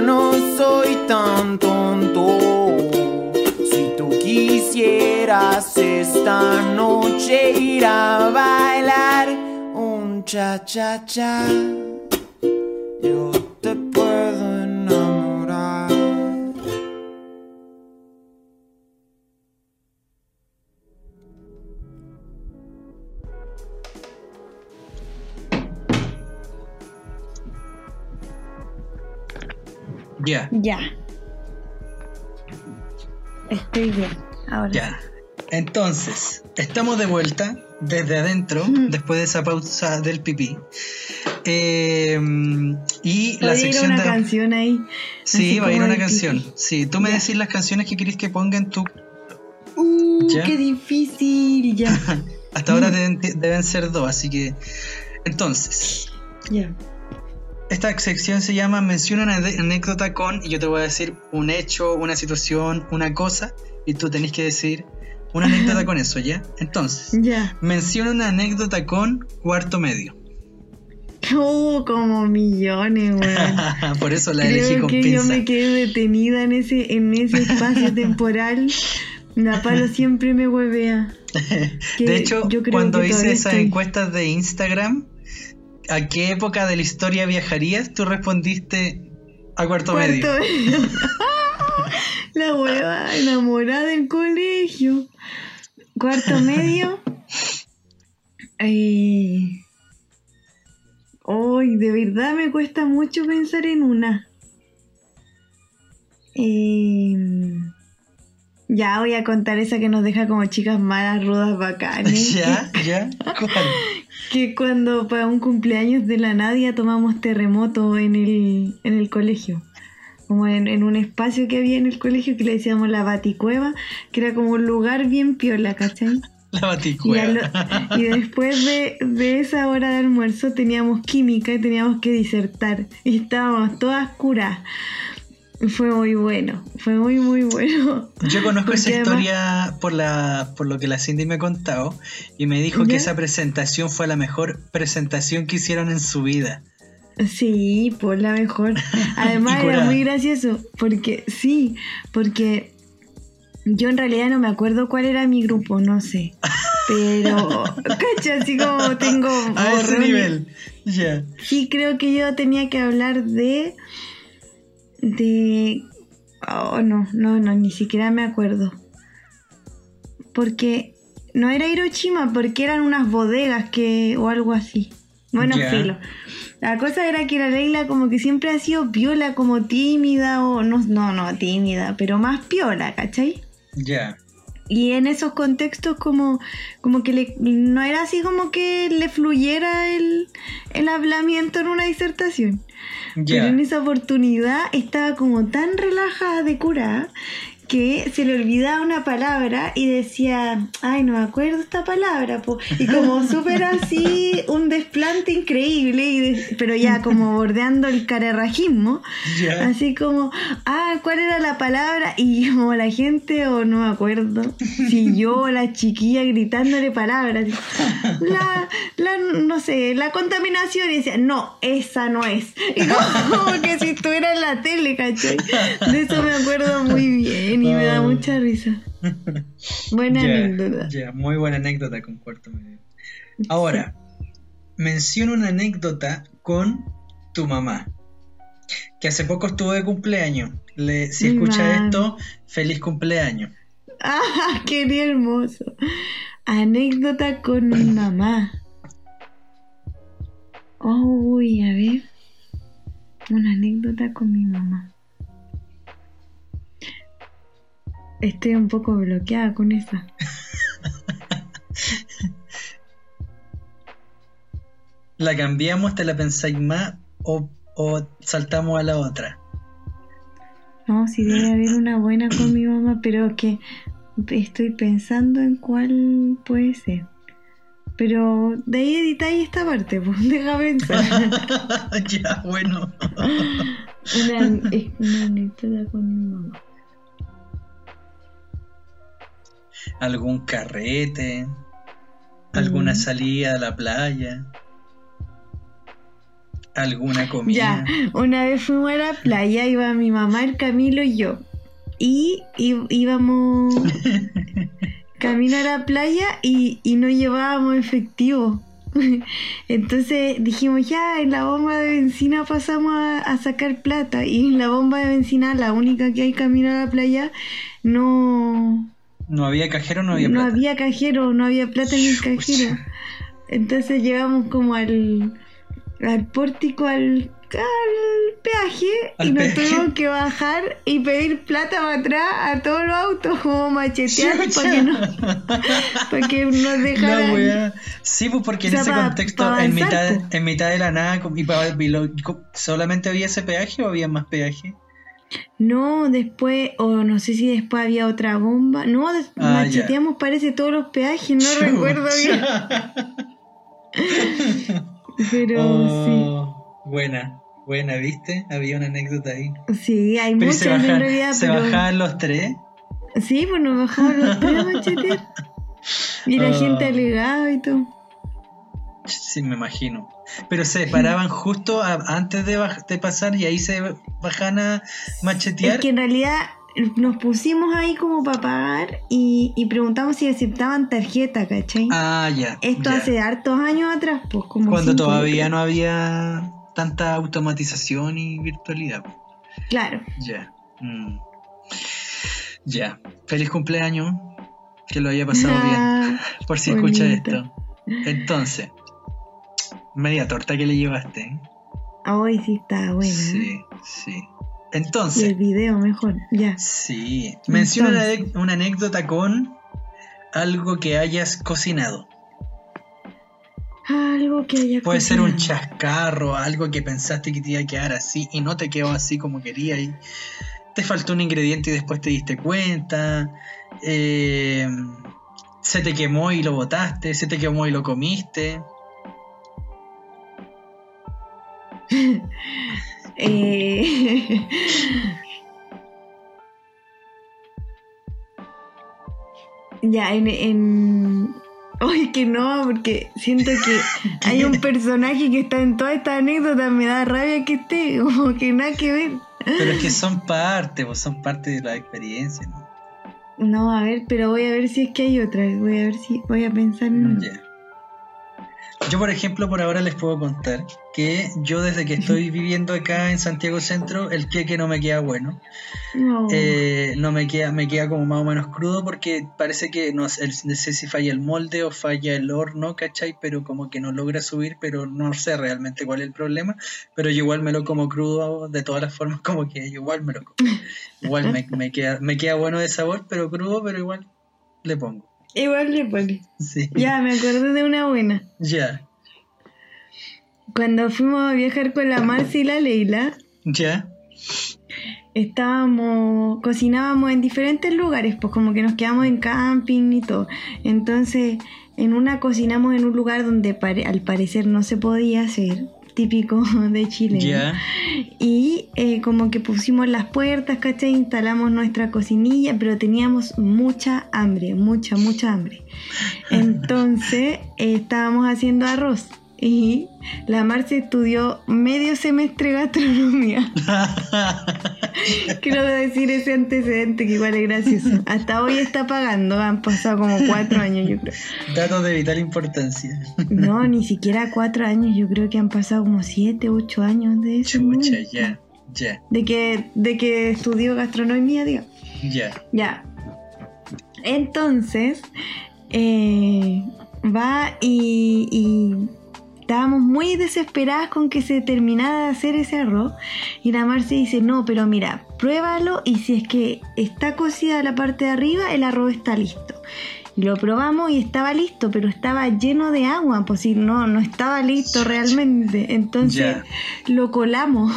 Speaker 5: No soy tan tonto. Si tú quisieras esta noche ir a bailar un cha-cha-cha, yo te puedo Ya,
Speaker 2: Ya.
Speaker 3: Estoy bien. Ahora.
Speaker 2: ya. Entonces, estamos de vuelta desde adentro,
Speaker 3: Mm.
Speaker 2: después de esa pausa del pipí. Eh, y la
Speaker 3: Podría ir
Speaker 2: sección
Speaker 3: una
Speaker 2: de...
Speaker 3: canción ahí.
Speaker 2: Sí, va a ir una canción.
Speaker 3: pipí.
Speaker 2: Sí, tú me
Speaker 3: Ya.
Speaker 2: decís las canciones que querés que ponga en tu...
Speaker 3: Uh,
Speaker 2: ¿Ya?
Speaker 3: qué difícil. Ya. (laughs)
Speaker 2: Hasta ahora deben, deben ser dos, así que. Entonces,
Speaker 3: Ya.
Speaker 2: Esta sección se llama Menciona una anécdota con. Y yo te voy a decir un hecho, una situación, una cosa. Y tú tenés que decir una anécdota con eso, ¿ya? Entonces, (laughs)
Speaker 3: Ya.
Speaker 2: menciona una anécdota con cuarto medio.
Speaker 3: Uh, como millones, weón. (laughs)
Speaker 2: Por eso la elegí con
Speaker 3: que yo
Speaker 2: pinza.
Speaker 3: me quedé detenida en ese, en ese espacio (laughs) temporal. La palo siempre me huevea.
Speaker 2: De hecho,
Speaker 3: yo
Speaker 2: cuando hice esas
Speaker 3: estoy-
Speaker 2: encuestas de Instagram, ¿a qué época de la historia viajarías? Tú respondiste a cuarto, medio.
Speaker 3: Cuarto medio. (laughs) La hueva enamorada del colegio. Cuarto medio. Hoy, de verdad me cuesta mucho pensar en una. Eh, Ya voy a contar esa que nos deja como chicas malas, rudas, bacanes. (laughs)
Speaker 2: ¿Ya? ¿Ya? (laughs) ¿Cuál?
Speaker 3: Que cuando para un cumpleaños de la Nadia tomamos terremoto en el, en el colegio. Como en, en un espacio que había en el colegio que le decíamos la Baticueva, que era como un lugar bien piola, ¿cachai? (laughs)
Speaker 2: La
Speaker 3: Y,
Speaker 2: baticueva.
Speaker 3: al- y después de, de esa hora de almuerzo teníamos química y teníamos que disertar. Y estábamos todas curadas. (laughs) Fue muy bueno, fue muy, muy bueno.
Speaker 2: Yo conozco esa
Speaker 3: además-
Speaker 2: historia por la por lo que la Cindy me ha contado y me dijo que esa presentación fue la mejor presentación que hicieron en su vida.
Speaker 3: Sí, por la mejor. (laughs) Además
Speaker 2: Y
Speaker 3: era muy gracioso, porque sí, porque yo en realidad no me acuerdo cuál era mi grupo, no sé. Pero, (laughs) cacha, así como tengo
Speaker 2: A ese nivel. Ya.
Speaker 3: Sí, creo que yo tenía que hablar de. De. Oh, no, no, no, ni siquiera me acuerdo. Porque no era Hiroshima, porque eran unas bodegas que. o algo así. Bueno, filo. La cosa era que la Leila como que siempre ha sido piola, como tímida o no, no, no, tímida, pero más piola, ¿cachai?
Speaker 2: Ya.
Speaker 3: Y en esos contextos como, como que le, no era así como que le fluyera el, el hablamiento en una disertación. Pero en esa oportunidad estaba como tan relajada de curada que se le olvidaba una palabra y decía, ay, no me acuerdo esta palabra, po". y como (laughs) súper así, un desplante increíble, y de- pero ya como bordeando el carerrajismo, así como, ah, ¿cuál era la palabra? Y como la gente, o no me acuerdo, si yo o la chiquilla gritándole palabras, la, la, no sé, la contaminación, y decía, no, esa no es, y como, como (laughs) que si estuviera en la tele, ¿cachai? De eso me acuerdo muy bien y me da
Speaker 2: Oh.
Speaker 3: mucha risa. (laughs) Buena anécdota.
Speaker 2: ya, muy buena anécdota con cuarto medio. Ahora, menciona una anécdota con tu mamá. Que hace poco estuvo de cumpleaños. Le- si escucha
Speaker 3: mamá.
Speaker 2: esto, feliz cumpleaños. (laughs)
Speaker 3: Ah, qué hermoso. Anécdota con mi (clears throat) mamá. Uy, a ver. Una anécdota con mi mamá. Estoy un poco bloqueada con esa. (laughs)
Speaker 2: ¿La cambiamos, te la pensáis más o, o saltamos a la otra?
Speaker 3: No, sí debe haber una buena con mi mamá, pero que estoy pensando en cuál puede ser. Pero de ahí editáis esta parte, pues (laughs) deja pensar. (laughs)
Speaker 2: ya, bueno.
Speaker 3: Una, una anécdota con mi mamá.
Speaker 2: ¿Algún carrete? ¿Alguna
Speaker 3: Mm.
Speaker 2: salida a la playa? ¿Alguna comida?
Speaker 3: Ya, una vez fuimos a la playa, iba mi mamá, el Camilo y yo. Y, íbamos (laughs) camino a la playa y, y no llevábamos efectivo. (laughs) Entonces dijimos, ya, en la bomba de benzina pasamos a, a sacar plata. Y en la bomba de benzina, la única que hay camino a la playa, no,
Speaker 2: ¿No había cajero no había
Speaker 3: no
Speaker 2: plata?
Speaker 3: había cajero, no había plata en el cajero. Entonces llegamos como al, al pórtico, al, al peaje,
Speaker 2: Al
Speaker 3: y nos
Speaker 2: peaje.
Speaker 3: tuvimos que bajar y pedir plata para atrás a todos los autos, como machetear para que, no, para que nos dejaran.
Speaker 2: Sí, pues porque en
Speaker 3: O sea,
Speaker 2: ese contexto, en, mitad, en mitad de la nada, y lo- ¿solamente había ese peaje o había más peaje?
Speaker 3: No, después, o no sé si después había otra bomba. No,
Speaker 2: Ah,
Speaker 3: macheteamos parece todos los peajes, no (laughs) recuerdo bien. (laughs) Pero
Speaker 2: Oh, Buena, buena, ¿viste? Había una anécdota ahí.
Speaker 3: sí, sí, hay
Speaker 2: Pero ¿y
Speaker 3: muchas
Speaker 2: se,
Speaker 3: en realidad,
Speaker 2: se
Speaker 3: pero
Speaker 2: bajaban los tres.
Speaker 3: sí, pues nos bajamos los tres a machetear. (laughs) Y la
Speaker 2: Ah.
Speaker 3: gente alegaba y todo.
Speaker 2: Sí, me imagino. Pero se paraban justo a- antes de, pasar y ahí se bajan a machetear.
Speaker 3: Es que en realidad nos pusimos ahí como para pagar y, y preguntamos si aceptaban tarjeta, ¿cachai?
Speaker 2: Ah, ya.
Speaker 3: Esto
Speaker 2: ya.
Speaker 3: hace hartos años atrás, pues como
Speaker 2: Cuando todavía no había tanta automatización y virtualidad.
Speaker 3: Claro.
Speaker 2: Ya. Mm. Ya. Feliz cumpleaños. Que lo haya pasado bien.
Speaker 3: Ah, (laughs)
Speaker 2: Por si escucha esto. Entonces, media torta que le llevaste. ¿eh?
Speaker 3: Hoy sí está buena. ¿eh?
Speaker 2: Sí, sí.
Speaker 3: Y el
Speaker 2: Entonces,
Speaker 3: video mejor, ya.
Speaker 2: sí. Menciona una,
Speaker 3: Entonces.
Speaker 2: una anécdota con algo que hayas cocinado.
Speaker 3: Algo que haya
Speaker 2: Puede ser un chascarro, algo que pensaste que te iba a quedar así y no te quedó así como quería y te faltó un ingrediente y después te diste cuenta. eh, se te quemó y lo botaste, se te quemó y lo comiste. (laughs)
Speaker 3: Eh, ya, en, en... Oye, que no, porque siento que (laughs) hay un personaje que está en toda esta anécdota, me da rabia que esté, como que nada que ver.
Speaker 2: Pero es que (laughs) son parte, pues son parte de la experiencia, ¿no?
Speaker 3: No, a ver, pero voy a ver si es que hay otra, voy a ver si voy a pensar en una.
Speaker 2: Yo, por ejemplo, por ahora les puedo contar que yo desde que estoy viviendo acá en Santiago Centro, el queque no me queda bueno.
Speaker 3: No.
Speaker 2: Eh, no me queda, me queda como más o menos crudo porque parece que no, sé, el- no sé si falla el molde o falla el horno, ¿cachai? Pero como que no logra subir, pero no sé realmente cuál es el problema. Pero yo igual me lo como crudo de todas las formas, como que yo igual me lo como. Igual me, me queda, me queda bueno de sabor, pero crudo, pero igual le pongo.
Speaker 3: Igual le pone.
Speaker 2: Sí.
Speaker 3: Ya, me acordé de una buena.
Speaker 2: Ya.
Speaker 3: Cuando fuimos a viajar con la Marcia y la Leila,
Speaker 2: Ya.
Speaker 3: estábamos, cocinábamos en diferentes lugares, pues como que nos quedamos en camping y todo. Entonces, en una cocinamos en un lugar donde pare- al parecer no se podía hacer, típico (laughs) de Chile. ¿no?
Speaker 2: Ya.
Speaker 3: Y eh, como que pusimos las puertas, ¿cachai? Instalamos nuestra cocinilla, pero teníamos mucha hambre, mucha, mucha hambre. (laughs) Entonces eh, estábamos haciendo arroz. Y la Marcia estudió medio semestre gastronomía. (laughs) (laughs) Quiero decir ese antecedente que igual es gracioso. Hasta hoy está pagando, han pasado como cuatro años, yo creo.
Speaker 2: Datos de vital importancia.
Speaker 3: No, ni siquiera cuatro años, yo creo que han pasado como siete, ocho años de eso.
Speaker 2: Chucha, ya. Ya.
Speaker 3: De que, de que estudió gastronomía, digo.
Speaker 2: Ya.
Speaker 3: Ya. Entonces, eh, va y, y estábamos muy desesperadas con que se terminara de hacer ese arroz. Y la Marcia dice, no, pero mira, pruébalo y si es que está cocida la parte de arriba, el arroz está listo. Y lo probamos y estaba listo, pero estaba lleno de agua, pues si no, no estaba listo realmente. Entonces lo colamos.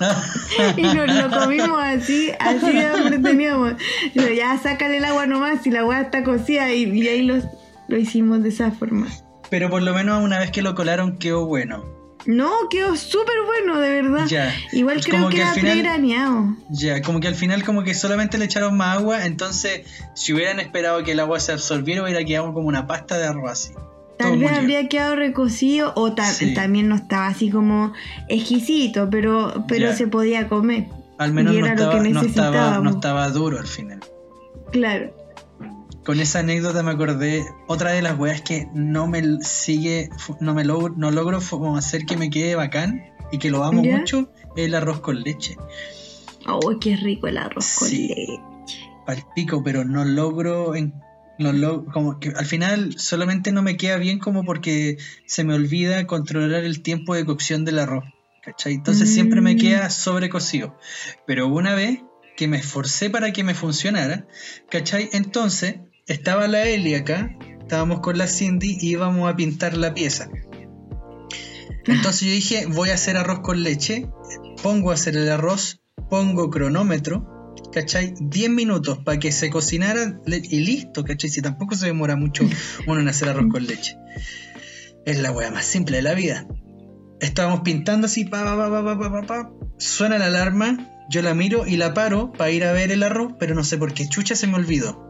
Speaker 3: (laughs) (laughs) y nos lo comimos así, así de hambre teníamos. Pero ya sácale el agua nomás y la agua está cocida y, y ahí los, lo hicimos de esa forma.
Speaker 2: Pero por lo menos una vez que lo colaron quedó bueno.
Speaker 3: No, quedó súper bueno, de verdad.
Speaker 2: Ya.
Speaker 3: Igual creo
Speaker 2: como
Speaker 3: que,
Speaker 2: que al
Speaker 3: era
Speaker 2: final-
Speaker 3: pregraneado.
Speaker 2: Ya, como que al final como que solamente le echaron más agua, entonces si hubieran esperado que el agua se absorbiera hubiera quedado como una pasta de arroz así.
Speaker 3: Tal
Speaker 2: Todo
Speaker 3: vez habría quedado recocido o ta-
Speaker 2: Sí.
Speaker 3: también no estaba así como exquisito, pero, pero
Speaker 2: Ya.
Speaker 3: se podía comer.
Speaker 2: Al menos
Speaker 3: Y
Speaker 2: no
Speaker 3: era lo
Speaker 2: estaba,
Speaker 3: que
Speaker 2: no, estaba, no
Speaker 3: necesitábamos.
Speaker 2: estaba duro al final.
Speaker 3: Claro.
Speaker 2: Con esa anécdota me acordé otra de las weas que no me sigue, no me logro, no logro hacer que me quede bacán y que lo amo
Speaker 3: ¿Ya?
Speaker 2: mucho, es el arroz con leche.
Speaker 3: Oh, qué rico el arroz con
Speaker 2: Sí.
Speaker 3: leche.
Speaker 2: Pal pico, pero no logro, en- no lo- como que al final solamente no me queda bien como porque se me olvida controlar el tiempo de cocción del arroz. ¿Cachai? Entonces siempre me
Speaker 3: Mm.
Speaker 2: queda sobrecocido. Pero una vez que me esforcé para que me funcionara, ¿cachai? Entonces estaba la Eli acá, estábamos con la Cindy y íbamos a pintar la pieza. Entonces yo dije, voy a hacer arroz con leche, pongo a hacer el arroz pongo cronómetro, ¿cachai? 10 minutos para que se cocinara y listo, ¿cachai? Si tampoco se demora mucho uno en hacer arroz con leche. Es la wea más simple de la vida. Estábamos pintando así, pa, pa, pa, pa, pa, pa. Suena la alarma, yo la miro y la paro para ir a ver el arroz, pero no sé por qué chucha se me olvidó.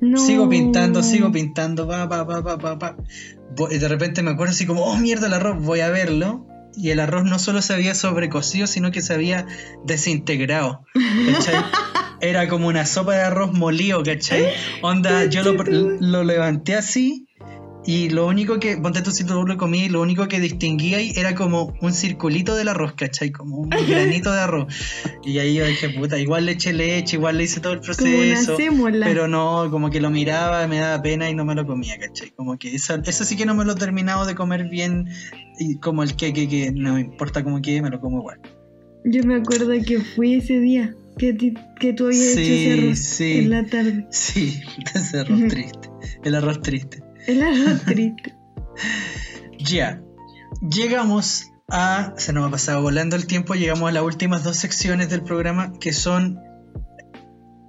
Speaker 3: No.
Speaker 2: Sigo pintando, sigo pintando, pa, pa, pa, pa, pa, pa. Y de repente me acuerdo así como, oh mierda el arroz, voy a verlo. Y el arroz no solo se había sobrecocido, sino que se había desintegrado. ¿cachai? (laughs) Era como una sopa de arroz molido, ¿cachai? Onda, yo lo, lo levanté así y lo único que, ponte tú si tú lo comí, lo único que distinguía ahí era como un circulito del arroz, ¿cachai? Como un (laughs) granito de arroz. Y ahí yo dije, puta, igual le eché leche, igual le hice todo el
Speaker 3: Como
Speaker 2: proceso. Pero no, como que lo miraba, me daba pena y no me lo comía, ¿cachai? Como que eso, eso sí que no me lo he terminado de comer bien. Y como el que, que, que no me importa cómo quede, me lo como igual.
Speaker 3: Yo me acuerdo que fui ese día que, ti- que tú habías
Speaker 2: Sí,
Speaker 3: hecho ese arroz
Speaker 2: sí.
Speaker 3: en la tarde.
Speaker 2: Sí, (laughs) ese arroz triste. El arroz triste.
Speaker 3: El arroz (laughs) triste.
Speaker 2: Ya. Llegamos a. Se nos ha pasado volando el tiempo. Llegamos a las últimas dos secciones del programa que son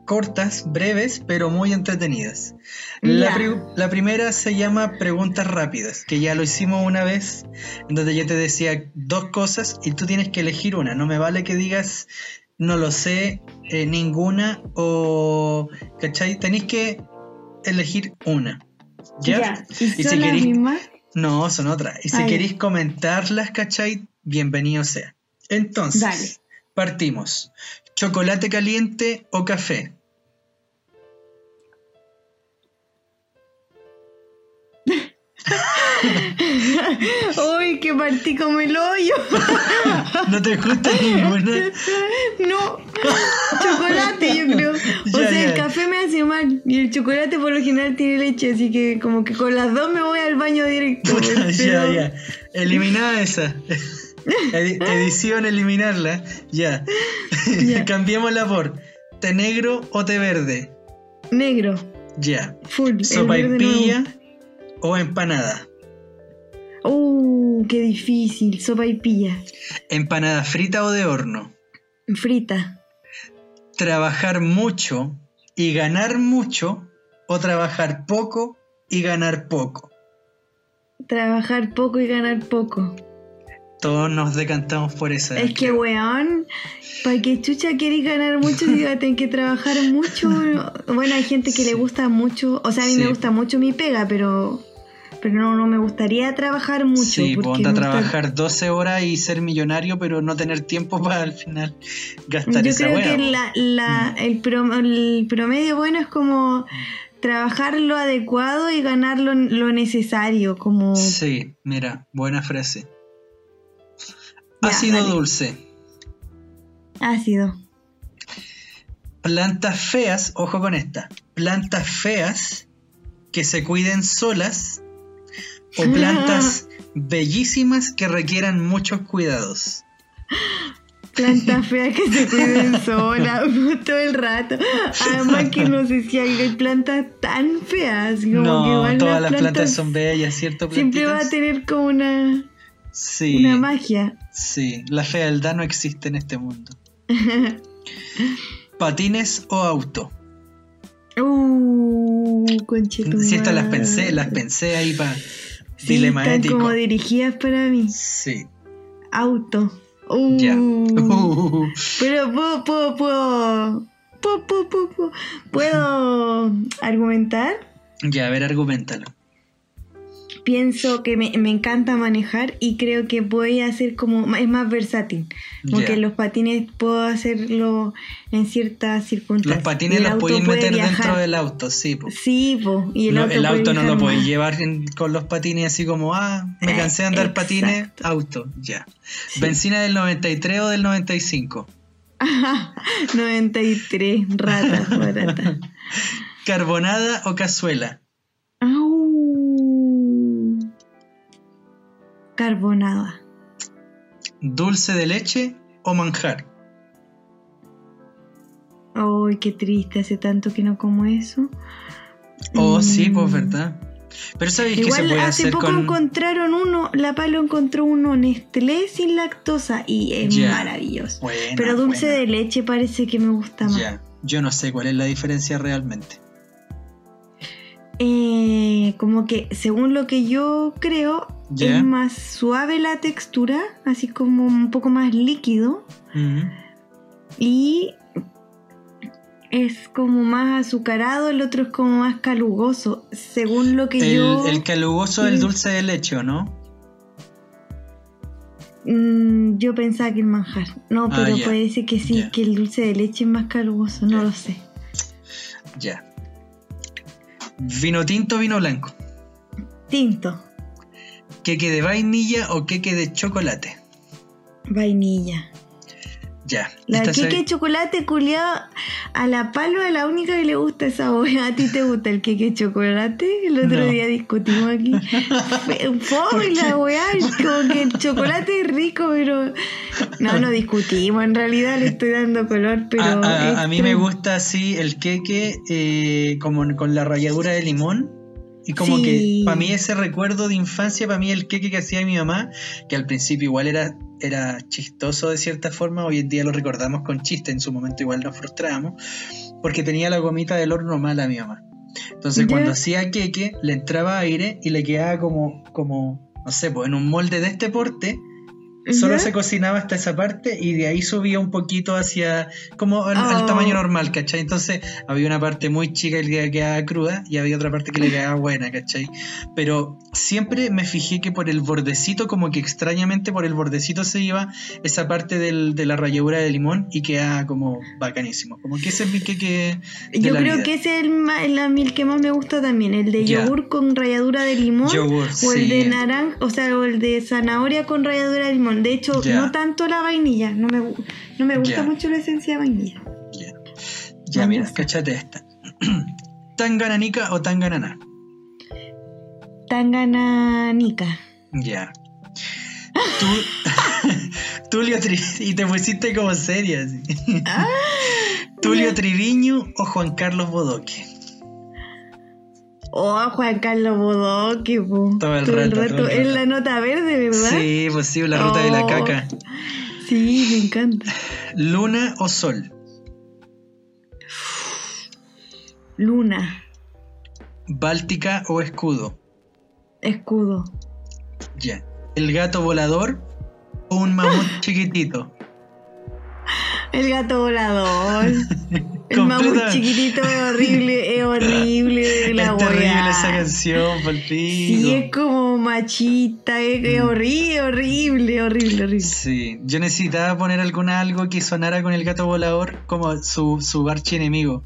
Speaker 2: cortas, breves, pero muy entretenidas. La,
Speaker 3: Ya.
Speaker 2: pri- la primera se llama Preguntas rápidas, que ya lo hicimos una vez, en donde yo te decía dos cosas y tú tienes que elegir una. No me vale que digas no lo sé, eh, ninguna o. ¿Cachai? Tenéis que elegir una. ¿Ya?
Speaker 3: ¿Y,
Speaker 2: Y
Speaker 3: son
Speaker 2: si
Speaker 3: las
Speaker 2: queréis-
Speaker 3: mismas?
Speaker 2: No, son otras. Y si
Speaker 3: Ah,
Speaker 2: queréis comentarlas, ¿cachai? Bienvenido sea. Entonces,
Speaker 3: Dale.
Speaker 2: partimos. ¿Chocolate caliente o café? (laughs) (laughs)
Speaker 3: ¡Uy, que partí como el hoyo! (laughs)
Speaker 2: ¿No te gusta ninguna?
Speaker 3: No, chocolate yo creo. O
Speaker 2: Ya,
Speaker 3: sea, el café me hace mal y el chocolate por lo general tiene leche, así que como que con las dos me voy al baño directo.
Speaker 2: Puta, (laughs)
Speaker 3: pero-
Speaker 2: ya, ya. Eliminada esa. Edi- (laughs) edición, eliminarla. Ya.
Speaker 3: Ya.
Speaker 2: Cambiémosla por té negro o té verde.
Speaker 3: Negro,
Speaker 2: Ya.
Speaker 3: full.
Speaker 2: Sopa y
Speaker 3: no
Speaker 2: pilla o empanada.
Speaker 3: Uh, qué difícil. Sopa y pilla.
Speaker 2: Empanada frita o de horno.
Speaker 3: Frita.
Speaker 2: trabajar mucho y ganar mucho o trabajar poco y ganar poco.
Speaker 3: Trabajar poco y ganar poco.
Speaker 2: Todos nos decantamos por esa.
Speaker 3: Es que, weón, para que chucha queréis ganar mucho, si va a tener que trabajar mucho. (laughs) Bueno, hay gente que le gusta mucho. O sea, a mí
Speaker 2: Sí.
Speaker 3: me gusta mucho mi pega, pero. Pero no, no me gustaría trabajar mucho.
Speaker 2: Sí, ponte a trabajar 12 horas y ser millonario, pero no tener tiempo para al final gastar
Speaker 3: Yo
Speaker 2: esa
Speaker 3: creo que la, la- el, prom- el promedio bueno es como trabajar lo adecuado y ganar lo, lo necesario. Como.
Speaker 2: Sí, mira, buena frase.
Speaker 3: Ya,
Speaker 2: Ácido dulce.
Speaker 3: Ácido.
Speaker 2: Plantas feas, ojo con esta. Plantas feas que se cuiden solas o plantas bellísimas que requieran muchos cuidados.
Speaker 3: Plantas (laughs) feas que se cuiden sola (laughs) todo el rato. Además que no sé si hay plantas tan feas. Como que
Speaker 2: no,
Speaker 3: igual
Speaker 2: todas las plantas, son bellas, ¿cierto?
Speaker 3: Siempre va a
Speaker 2: plantitas?
Speaker 3: tener como una,
Speaker 2: Sí,
Speaker 3: una magia.
Speaker 2: sí, la fealdad no existe en este mundo. (laughs) ¿Patines o auto?
Speaker 3: Uh.
Speaker 2: Si estas las pensé, las pensé ahí para
Speaker 3: Sí,
Speaker 2: dilema
Speaker 3: están
Speaker 2: ético.
Speaker 3: como dirigidas para mí.
Speaker 2: Sí,
Speaker 3: Auto. Uh,
Speaker 2: ya. Uh, (laughs)
Speaker 3: Pero puedo, puedo, puedo, puedo, puedo, puedo- ¿puedo argumentar.
Speaker 2: ya, a ver, argumentalo.
Speaker 3: Pienso que me, me encanta manejar y creo que voy a hacer como, es más versátil. Como
Speaker 2: Ya.
Speaker 3: que los patines puedo hacerlo en ciertas circunstancias.
Speaker 2: Los patines
Speaker 3: el
Speaker 2: los podéis meter
Speaker 3: viajar.
Speaker 2: dentro del auto, sí. po.
Speaker 3: Sí, po, y el
Speaker 2: No,
Speaker 3: auto,
Speaker 2: el
Speaker 3: puede
Speaker 2: auto no lo podéis llevar con los patines así como, ah, me cansé de andar
Speaker 3: exacto.
Speaker 2: patines, auto, ya.
Speaker 3: Sí.
Speaker 2: ¿Benzina del 93 o del 95?
Speaker 3: 93, rata, barata.
Speaker 2: ¿Carbonada o cazuela?
Speaker 3: Carbonada.
Speaker 2: ¿Dulce de leche o manjar?
Speaker 3: Ay, qué triste, hace tanto que no como eso.
Speaker 2: Oh,
Speaker 3: Mm.
Speaker 2: sí, pues verdad. Pero sabéis que se puede
Speaker 3: hace
Speaker 2: hacer
Speaker 3: poco
Speaker 2: con.
Speaker 3: encontraron uno, la Palo encontró uno Nestlé sin lactosa y es maravilloso.
Speaker 2: Buena,
Speaker 3: Pero dulce
Speaker 2: buena.
Speaker 3: de leche parece que me gusta más.
Speaker 2: Ya. Yo no sé cuál es la diferencia realmente.
Speaker 3: Eh, como que según lo que yo creo, es más suave la textura, así como un poco más líquido y es como más azucarado, el otro es como más calugoso, según lo que
Speaker 2: El,
Speaker 3: yo...
Speaker 2: el calugoso es el dulce de leche, ¿o no?
Speaker 3: Mm, yo pensaba que el manjar. No,
Speaker 2: Ah,
Speaker 3: pero puede ser que sí, que el dulce de leche es más calugoso, no lo sé.
Speaker 2: Ya. Vino tinto, vino blanco.
Speaker 3: Tinto,
Speaker 2: Queque de vainilla o queque de chocolate.
Speaker 3: vainilla.
Speaker 2: Ya.
Speaker 3: La queque de chocolate culiado a la palo es la única que le gusta esa wea. ¿A ti te gusta el queque de chocolate? El otro
Speaker 2: No.
Speaker 3: día discutimos aquí. (laughs) Fue- Fue la weá, como que el chocolate es rico, pero. No, no discutimos, en realidad le estoy dando color, pero.
Speaker 2: a, a- mí me
Speaker 3: true.
Speaker 2: gusta así el queque eh, como con la ralladura de limón. Y como
Speaker 3: Sí.
Speaker 2: que para mí ese recuerdo de infancia, para mí el queque que hacía mi mamá, que al principio igual era, era chistoso de cierta forma, hoy en día lo recordamos con chiste, en su momento igual nos frustrábamos, porque tenía la gomita del horno mala a mi mamá. Entonces cuando hacía queque, le entraba aire y le quedaba como, como no sé, pues en un molde de este porte, Solo se cocinaba hasta esa parte y de ahí subía un poquito hacia como al, al
Speaker 3: Oh.
Speaker 2: tamaño normal, ¿cachai? Entonces había una parte muy chica y le quedaba cruda y había otra parte que le quedaba buena, ¿cachai? Pero siempre me fijé que por el bordecito, como que extrañamente por el bordecito se iba esa parte del- de la ralladura de limón y quedaba como bacanísimo. Como que ese es mi queque de
Speaker 3: Yo
Speaker 2: la
Speaker 3: creo
Speaker 2: vida.
Speaker 3: que ese es el, ma- el, a mí el que más me gusta también, el de yogur con ralladura de limón
Speaker 2: Yogur,
Speaker 3: o el
Speaker 2: sí.
Speaker 3: de naranja, o sea, o el de zanahoria con ralladura de limón. De hecho, no tanto la vainilla, no me, no me gusta mucho la esencia de vainilla.
Speaker 2: Ya, ya mira, cachate esta. (clears throat) ¿Tan gananica o tan gananá?
Speaker 3: Tangananica.
Speaker 2: Ya. Tú, (laughs) Tulio Tri y te pusiste como seria. así.
Speaker 3: Ah, (laughs)
Speaker 2: Tulio
Speaker 3: ya.
Speaker 2: Triviño o Juan Carlos Bodoque.
Speaker 3: Oh, Juan Carlos Bodoque, po.
Speaker 2: Todo el rato, todo el
Speaker 3: Es la nota verde, ¿verdad?
Speaker 2: Sí, pues sí, la ruta de la
Speaker 3: Oh.
Speaker 2: caca.
Speaker 3: Sí, me encanta.
Speaker 2: Luna o Sol.
Speaker 3: Luna,
Speaker 2: Báltica o Escudo.
Speaker 3: escudo.
Speaker 2: Ya. El gato volador o un mamut (laughs) chiquitito.
Speaker 3: El gato volador. (laughs) El mamut
Speaker 2: Completamente.
Speaker 3: chiquitito (laughs) es horrible, es horrible la
Speaker 2: es terrible esa canción, palpico.
Speaker 3: Sí, es como machista, es, es horrible, horrible, horrible, horrible.
Speaker 2: Sí, yo necesitaba poner alguna algo que sonara con el gato volador como su, su archienemigo.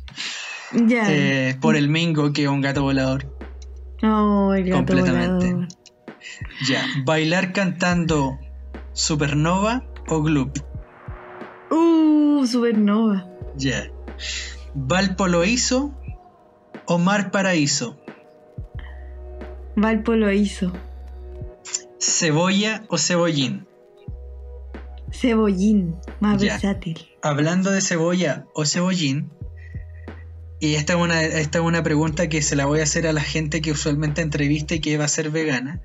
Speaker 3: Ya.
Speaker 2: Eh, por el Mingo, que es un gato volador.
Speaker 3: Oh, el gato
Speaker 2: completamente.
Speaker 3: volador.
Speaker 2: Ya, bailar cantando Supernova o Gloop.
Speaker 3: Uh, supernova.
Speaker 2: Ya. Valpoloiso o Mar Paraíso.
Speaker 3: Valpo lo hizo.
Speaker 2: Cebolla o cebollín.
Speaker 3: Cebollín, más
Speaker 2: Ya.
Speaker 3: versátil.
Speaker 2: Hablando de cebolla o cebollín, y esta es, una, esta es una pregunta que se la voy a hacer a la gente que usualmente entrevista y que va a ser vegana.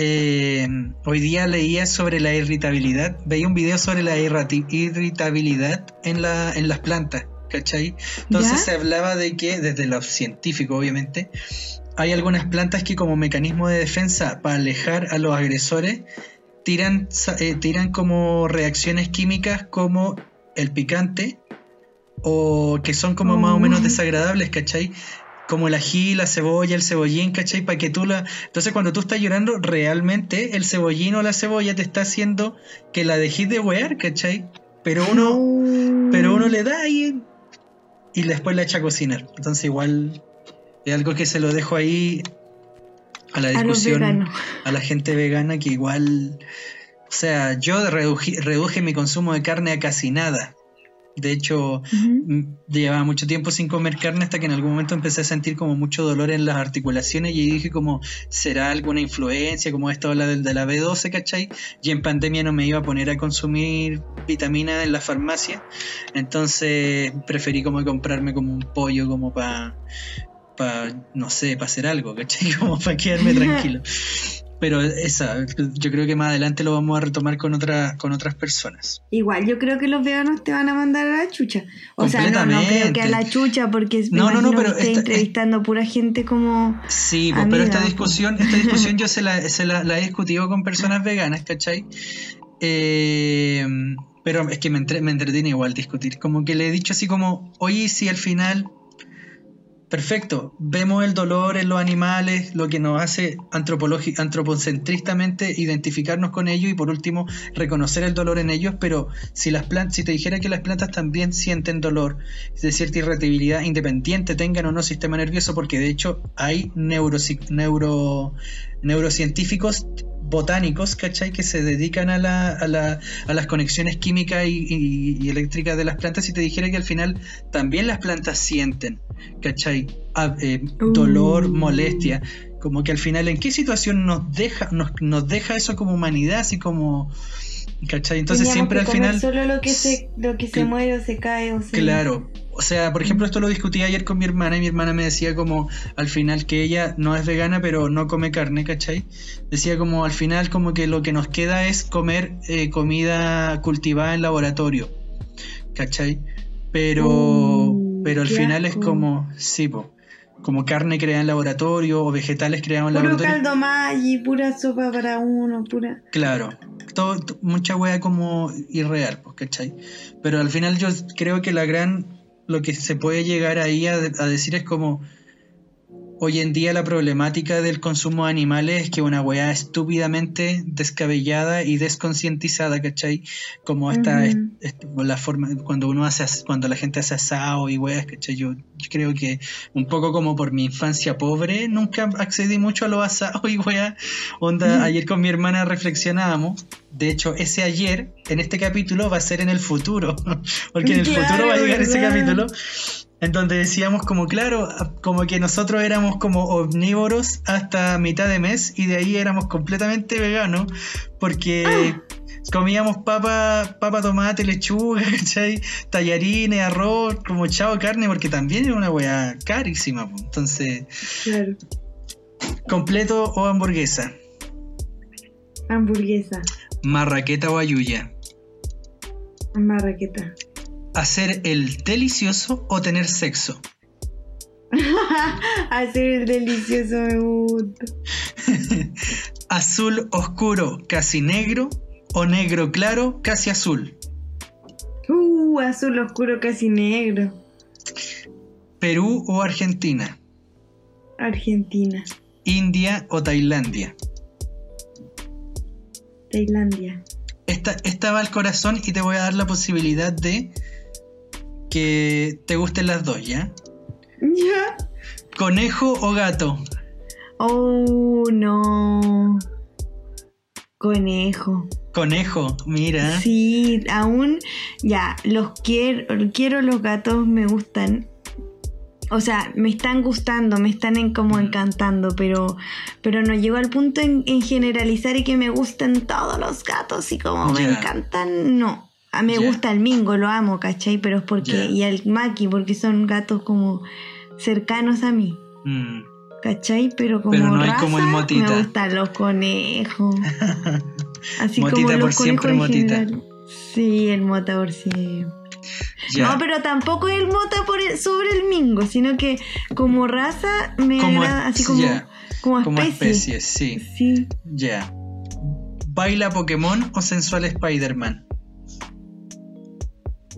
Speaker 2: Eh, hoy día leía sobre la irritabilidad, veía un video sobre la irritabilidad en, la, en las plantas, ¿cachai? Entonces
Speaker 3: ¿Ya?
Speaker 2: se hablaba de que, desde lo científico obviamente, hay algunas plantas que como mecanismo de defensa para alejar a los agresores, tiran, eh, tiran como reacciones químicas como el picante o que son como más o menos
Speaker 3: Oh.
Speaker 2: desagradables, ¿cachai? Como el ají, la cebolla, el cebollín, ¿cachai? Para que tú la... Entonces cuando tú estás llorando, realmente el cebollín o la cebolla te está haciendo que la dejes de wear, ¿cachai? Pero uno,
Speaker 3: No.
Speaker 2: pero uno le da ahí y después la echa a cocinar. Entonces igual es algo que se lo dejo ahí a la
Speaker 3: A
Speaker 2: discusión
Speaker 3: veganos.
Speaker 2: a la gente vegana que igual, o sea, yo reduje mi consumo de carne a casi nada. De hecho, mm, llevaba mucho tiempo sin comer carne hasta que en algún momento empecé a sentir como mucho dolor en las articulaciones y dije como, ¿será alguna influencia? Como esto habla del de la B12, ¿cachai? Y en pandemia no me iba a poner a consumir vitamina en la farmacia, entonces preferí como comprarme como un pollo como para no sé, para hacer algo, ¿cachai? (laughs) Como para quedarme (laughs) tranquilo. Pero esa, yo creo que más adelante lo vamos a retomar con, otra, con otras personas.
Speaker 3: Igual, yo creo que los veganos te van a mandar a la chucha. O sea, no, no creo que a la chucha, porque no, no, no, pero entrevistando pura gente como.
Speaker 2: Sí, pues, pero esta discusión, esta (laughs) discusión yo se la, se la, he discutido con personas veganas, ¿cachai? Eh, pero es que me, me entretiene igual discutir. Como que le he dicho así como, oye, si al final Perfecto. Vemos el dolor en los animales, lo que nos hace antropocentristamente identificarnos con ellos y por último reconocer el dolor en ellos, pero si las si te dijera que las plantas también sienten dolor de cierta irritabilidad independiente tengan o no sistema nervioso, porque de hecho hay neuro, neurocientíficos botánicos, ¿cachai? Que se dedican a, la, a, la, a las conexiones químicas y, eléctricas de las plantas y te dijera que al final también las plantas sienten, ¿cachai? Ah, eh, dolor, uh. molestia. Como que al final, ¿en qué situación nos deja, nos, nos deja eso como humanidad, así como... ¿Cachai? Entonces siempre al final...
Speaker 3: Solo lo que se, lo que se muere o se cae o se...
Speaker 2: Claro, o sea, por ejemplo, esto lo discutí ayer con mi hermana y mi hermana me decía como al final que ella no es vegana pero no come carne, ¿cachai? Decía como al final como que lo que nos queda es comer eh, comida cultivada en laboratorio, ¿cachai? Pero, uh, pero al final es como, sí, como carne creada en laboratorio o vegetales creados en
Speaker 3: Puro
Speaker 2: laboratorio.
Speaker 3: caldo Maggi, pura sopa para uno, pura...
Speaker 2: Claro, todo, mucha wea como irreal, ¿cachai? Pero al final yo creo que la gran lo que se puede llegar ahí a, a decir es como hoy en día la problemática del consumo de animales es que una weá estúpidamente descabellada y desconcientizada, ¿cachai? Como esta, la forma, cuando uno hace, cuando la gente hace asado y weas, ¿cachai? Yo, creo que un poco como por mi infancia pobre, nunca accedí mucho a los asados y weá. Onda, ayer con mi hermana reflexionábamos. De hecho, ese ayer, en este capítulo, va a ser en el futuro. (laughs) Porque en el futuro va a llegar ese capítulo en donde decíamos como claro, como que nosotros éramos como omnívoros hasta mitad de mes y de ahí éramos completamente veganos porque ah. comíamos papa, papa, tomate, lechuga, (laughs) ¿cachai? tallarines, arroz, como chavo carne, porque también era una weá carísima. Entonces, claro. ¿completo o hamburguesa?
Speaker 3: Hamburguesa.
Speaker 2: ¿Marraqueta o ayuya?
Speaker 3: Marraqueta
Speaker 2: hacer el delicioso o tener sexo? (laughs)
Speaker 3: hacer el delicioso me gusta. (laughs)
Speaker 2: azul oscuro, casi negro o negro claro, casi azul.
Speaker 3: Uh, azul oscuro, casi negro.
Speaker 2: Perú o Argentina.
Speaker 3: Argentina.
Speaker 2: India o Tailandia.
Speaker 3: Tailandia.
Speaker 2: Esta, esta va al corazón y te voy a dar la posibilidad de que te gusten las dos, ¿ya?
Speaker 3: ¿Ya?
Speaker 2: ¿Conejo o gato?
Speaker 3: Oh, no. Conejo.
Speaker 2: Conejo, mira.
Speaker 3: Sí, aún, ya, los quiero, quiero los gatos, me gustan. O sea, me están gustando, me están como mm. encantando, pero, pero no llego al punto en, generalizar y que me gusten todos los gatos y como me encantan, no. A mí me gusta el Mingo, lo amo, ¿cachai? Pero es porque. Y el Maki, porque son gatos como cercanos a mí. Mm. ¿Cachai? Pero como.
Speaker 2: Pero no hay como el motita.
Speaker 3: Me gustan los conejos. (laughs)
Speaker 2: Así motita como los por siempre, motita.
Speaker 3: Sí, el mota por siempre. No, pero tampoco el mota por sobre el mingo, sino que como raza me agrada así como, como especie. Como especie,
Speaker 2: sí. Sí. Ya. ¿Baila Pokémon o sensual Spider-Man?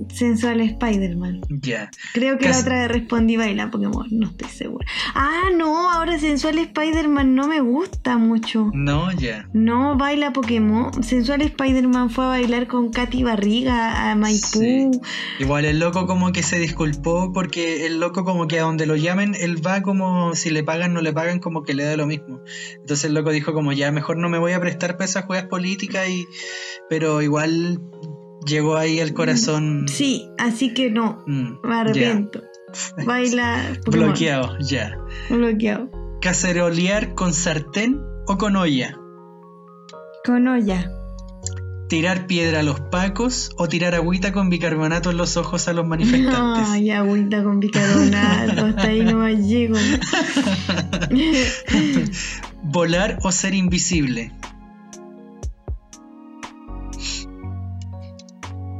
Speaker 3: Sensual Spider-Man.
Speaker 2: Ya.
Speaker 3: Creo que la otra vez respondí baila Pokémon, no estoy segura. Ah, no, ahora Sensual Spider-Man no me gusta mucho.
Speaker 2: No, ya.
Speaker 3: No, baila Pokémon. Sensual Spider-Man fue a bailar con Katy Barriga a Maipú.
Speaker 2: Igual el loco como que se disculpó porque el loco como que a donde lo llamen, él va como si le pagan, no le pagan, como que le da lo mismo. Entonces el loco dijo como ya mejor no me voy a prestar para esas juegas políticas y... Pero igual llegó ahí el corazón.
Speaker 3: Sí, así que no, mm, me arrepiento. (laughs) Baila.
Speaker 2: Bloqueado, ya.
Speaker 3: Bloqueado.
Speaker 2: ¿Cacerolear con sartén o con olla?
Speaker 3: Con olla.
Speaker 2: ¿Tirar piedra a los pacos o tirar agüita con bicarbonato en los ojos a los manifestantes?
Speaker 3: Ay, agüita con bicarbonato, hasta ahí no más llego. (laughs)
Speaker 2: ¿Volar o ser invisible?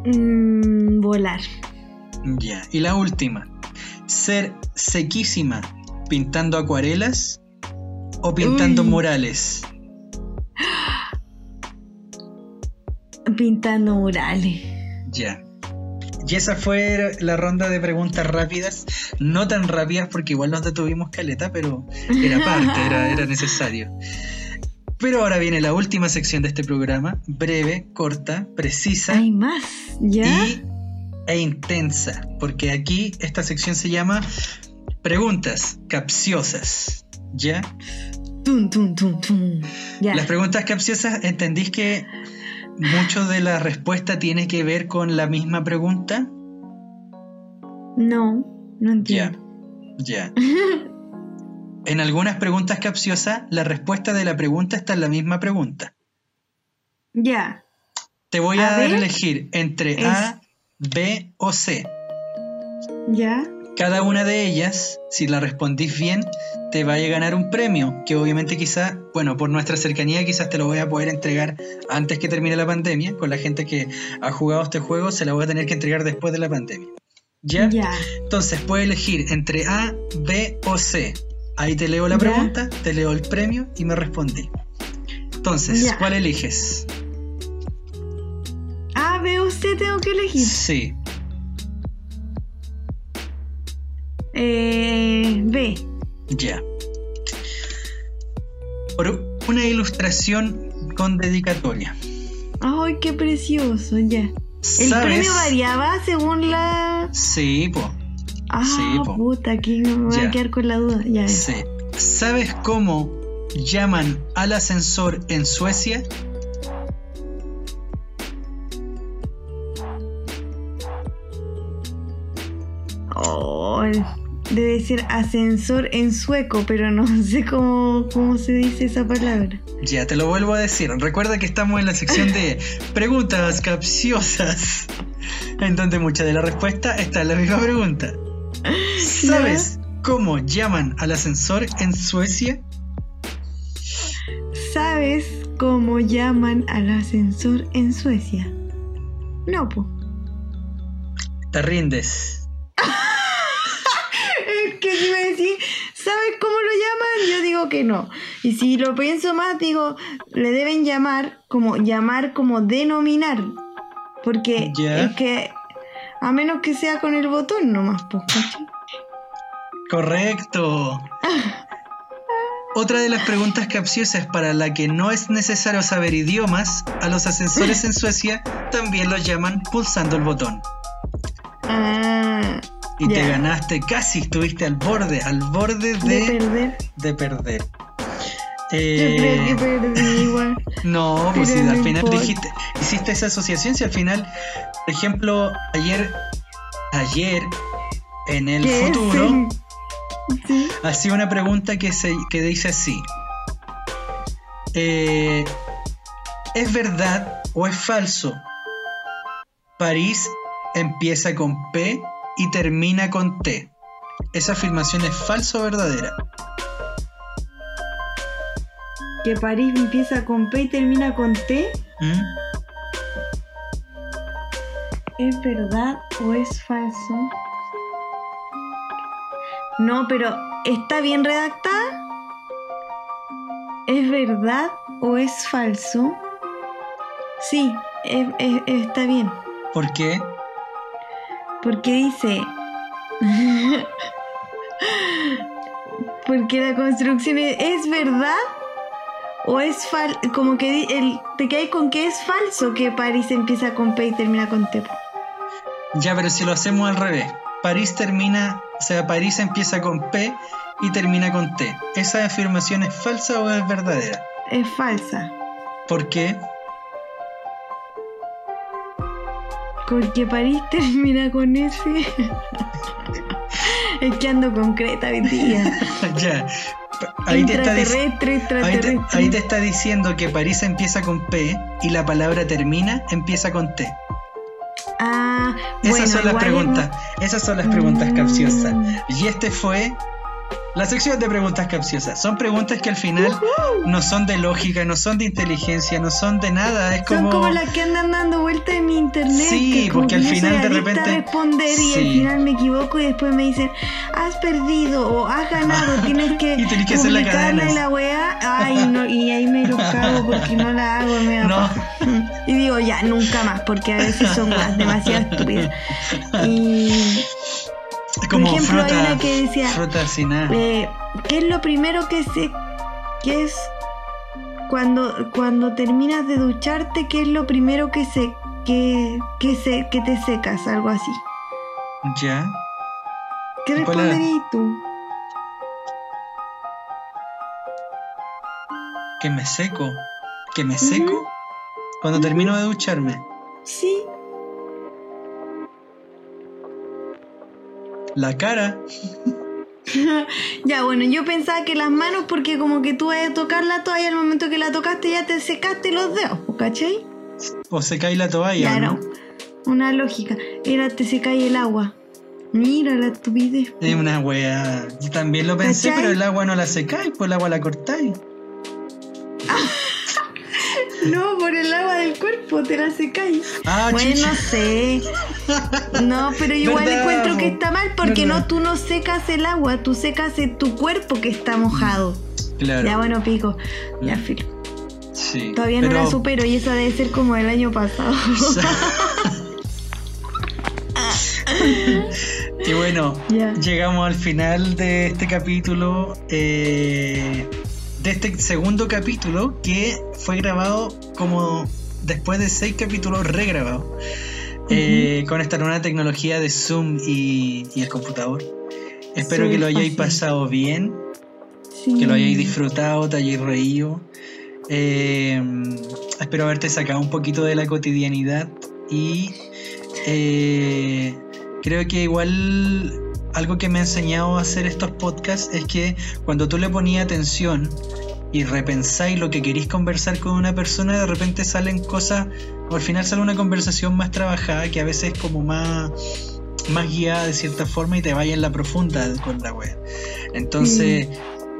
Speaker 3: Mm, volar.
Speaker 2: Ya. Y la última. ¿Ser sequísima pintando acuarelas o pintando
Speaker 3: Uy.
Speaker 2: murales? (gasps)
Speaker 3: Pintando murales.
Speaker 2: Ya. Y esa fue la ronda de preguntas rápidas. No tan rápidas porque igual nos detuvimos caleta, pero era parte, era, era (laughs) necesario. Pero ahora viene la última sección de este programa, breve, corta, precisa
Speaker 3: Hay más, ¿ya?
Speaker 2: y, e intensa, porque aquí esta sección se llama preguntas capciosas. ¿Ya?
Speaker 3: Tum, tum, tum, tum. Ya.
Speaker 2: Las preguntas capciosas, ¿entendís que mucho de la respuesta tiene que ver con la misma pregunta?
Speaker 3: No, no
Speaker 2: Ya,
Speaker 3: entiendo.
Speaker 2: ya. En algunas preguntas capciosas, la respuesta de la pregunta está en la misma pregunta.
Speaker 3: Ya.
Speaker 2: Te voy
Speaker 3: A
Speaker 2: a, dar
Speaker 3: ver.
Speaker 2: elegir entre
Speaker 3: Es-
Speaker 2: A, B o C.
Speaker 3: Ya.
Speaker 2: Cada una de ellas, si la respondís bien, te va a ganar un premio, que obviamente quizá, bueno, por nuestra cercanía quizás te lo voy a poder entregar antes que termine la pandemia, con la gente que ha jugado este juego se la voy a tener que entregar después de la pandemia. ¿Ya?
Speaker 3: Ya.
Speaker 2: Entonces puedes elegir entre A, B o C. Ahí te leo la pregunta, te leo el premio y me respondí. Entonces. ¿cuál eliges?
Speaker 3: B o C tengo que elegir.
Speaker 2: Sí.
Speaker 3: Eh, B.
Speaker 2: Ya. Por una ilustración con dedicatoria.
Speaker 3: Ay, qué precioso, ya. ¿El
Speaker 2: ¿Sabes?
Speaker 3: premio variaba según la.
Speaker 2: Sí, po.
Speaker 3: Ah,
Speaker 2: Sí, po.
Speaker 3: puta, aquí me voy a quedar con la duda. Ya.
Speaker 2: Sí. ¿Sabes cómo llaman al ascensor en Suecia?
Speaker 3: Oh, debe ser ascensor en sueco, pero no (laughs) sé cómo, cómo se dice esa palabra.
Speaker 2: Ya, te lo vuelvo a decir. Recuerda que estamos en la sección de preguntas capciosas, en donde mucha de la respuesta está en la misma pregunta. (laughs) ¿Sabes cómo llaman al ascensor en Suecia?
Speaker 3: ¿Sabes cómo llaman al ascensor en Suecia? No, pues.
Speaker 2: Te rindes. (laughs)
Speaker 3: Que si me decís, ¿sabes cómo lo llaman? Yo digo que no. Y si lo pienso más, digo, le deben llamar como llamar como denominar. Porque es que a menos que sea con el botón nomás, pues.
Speaker 2: Correcto. Otra de las preguntas capciosas para la que no es necesario saber idiomas, a los ascensores en Suecia también los llaman pulsando el botón.
Speaker 3: Ah,
Speaker 2: Y te ganaste casi, estuviste al borde, al borde
Speaker 3: de
Speaker 2: de,
Speaker 3: perder.
Speaker 2: de perder.
Speaker 3: Yo
Speaker 2: Eh,
Speaker 3: creo que perdí igual.
Speaker 2: No, pues si al final dijiste, hiciste esa asociación, si al final, por ejemplo, ayer, ayer, en el futuro,
Speaker 3: Sí.
Speaker 2: hacía una pregunta que, se, que dice así. Eh, ¿Es verdad o es falso? París empieza con P y termina con T. ¿Esa afirmación es falsa o verdadera?
Speaker 3: Que París empieza con P y termina con T.
Speaker 2: ¿Mm?
Speaker 3: ¿Es verdad o es falso? No, pero ¿está bien redactada? ¿Es verdad o es falso? Sí, es- es- está bien.
Speaker 2: ¿Por qué?
Speaker 3: Porque dice... (laughs) Porque la construcción es, ¿es verdad o es falso? Como que el, te caes con que es falso que París empieza con P y termina con T.
Speaker 2: Ya, pero si lo hacemos al revés. París termina, o sea, París empieza con P y termina con T. ¿Esa afirmación es falsa o es verdadera?
Speaker 3: Es falsa.
Speaker 2: ¿Por qué?
Speaker 3: Porque París (laughs) termina con S. es que ando concreta hoy día. (laughs)
Speaker 2: ya. ahí te, está ahí, te,
Speaker 3: extraterrestre.
Speaker 2: ahí te está diciendo que París empieza con P y la palabra termina empieza con T.
Speaker 3: Ah,
Speaker 2: Esas
Speaker 3: bueno,
Speaker 2: son las preguntas. Esas son las preguntas
Speaker 3: Mm.
Speaker 2: capciosas. Y este fue la sección de preguntas capciosas. Son preguntas que al final no son de lógica, no son de inteligencia, no son de nada. Es
Speaker 3: Son
Speaker 2: como.
Speaker 3: como las que andan dando vueltas en mi internet.
Speaker 2: Sí,
Speaker 3: que como
Speaker 2: porque
Speaker 3: que
Speaker 2: al final de repente-
Speaker 3: a responder y al final me equivoco y después me dicen, has perdido o has ganado, (laughs) tienes que
Speaker 2: Y tenés que hacer la cadena.
Speaker 3: y la weá. Ay, no, y ahí me los cago porque no la hago, me (laughs)
Speaker 2: No.
Speaker 3: Y digo, ya, nunca más, porque a veces son weas demasiado estúpidas. Y
Speaker 2: como
Speaker 3: por ejemplo, hay
Speaker 2: fruta.
Speaker 3: una que decía,
Speaker 2: fruta sin nada.
Speaker 3: eh, ¿qué es lo primero que se... ¿Qué es cuando, cuando terminas de ducharte, qué es lo primero que se... Que, que, se, que te secas, algo así.
Speaker 2: Ya.
Speaker 3: ¿Qué responderías tú?
Speaker 2: Que me seco. Que me seco. Cuando termino de ducharme.
Speaker 3: Sí.
Speaker 2: La cara. (laughs)
Speaker 3: Ya, bueno, yo pensaba que las manos, porque como que tú vas a tocar la toalla, al momento que la tocaste ya te secaste los dedos, ¿cachai?
Speaker 2: O se cae la toalla, no.
Speaker 3: Una lógica. Era te se cae el agua. Mira la estupidez.
Speaker 2: Es una wea. Yo también lo pensé,
Speaker 3: ¿Cachai?
Speaker 2: pero el agua no la secáis, pues el agua la cortáis. (laughs) (laughs)
Speaker 3: No, por el agua del cuerpo te la secáis.
Speaker 2: Ah,
Speaker 3: Bueno,
Speaker 2: chucha.
Speaker 3: no sé. No, pero (laughs) igual
Speaker 2: Verdad,
Speaker 3: encuentro que está mal porque
Speaker 2: Verdad.
Speaker 3: no tú no secas el agua, tú secas tu cuerpo que está mojado.
Speaker 2: Claro.
Speaker 3: Ya bueno, pico. Ya filo.
Speaker 2: Sí.
Speaker 3: Todavía
Speaker 2: pero-
Speaker 3: no la supero y esa debe ser como el año pasado. (laughs)
Speaker 2: y bueno, llegamos al final de este capítulo. eh, de este segundo capítulo que fue grabado como después de seis capítulos regrabado. eh, con esta nueva tecnología de Zoom y, y el computador. Espero que lo hayáis pasado bien.
Speaker 3: Sí.
Speaker 2: que lo hayáis disfrutado, te hayáis reído. Eh, espero haberte sacado un poquito de la cotidianidad y eh, creo que igual algo que me ha enseñado a hacer estos podcasts es que cuando tú le ponías atención y repensáis lo que queréis conversar con una persona, de repente salen cosas, o al final sale una conversación más trabajada que a veces es como más, más guiada de cierta forma y te vaya en la profunda con la wea. Entonces,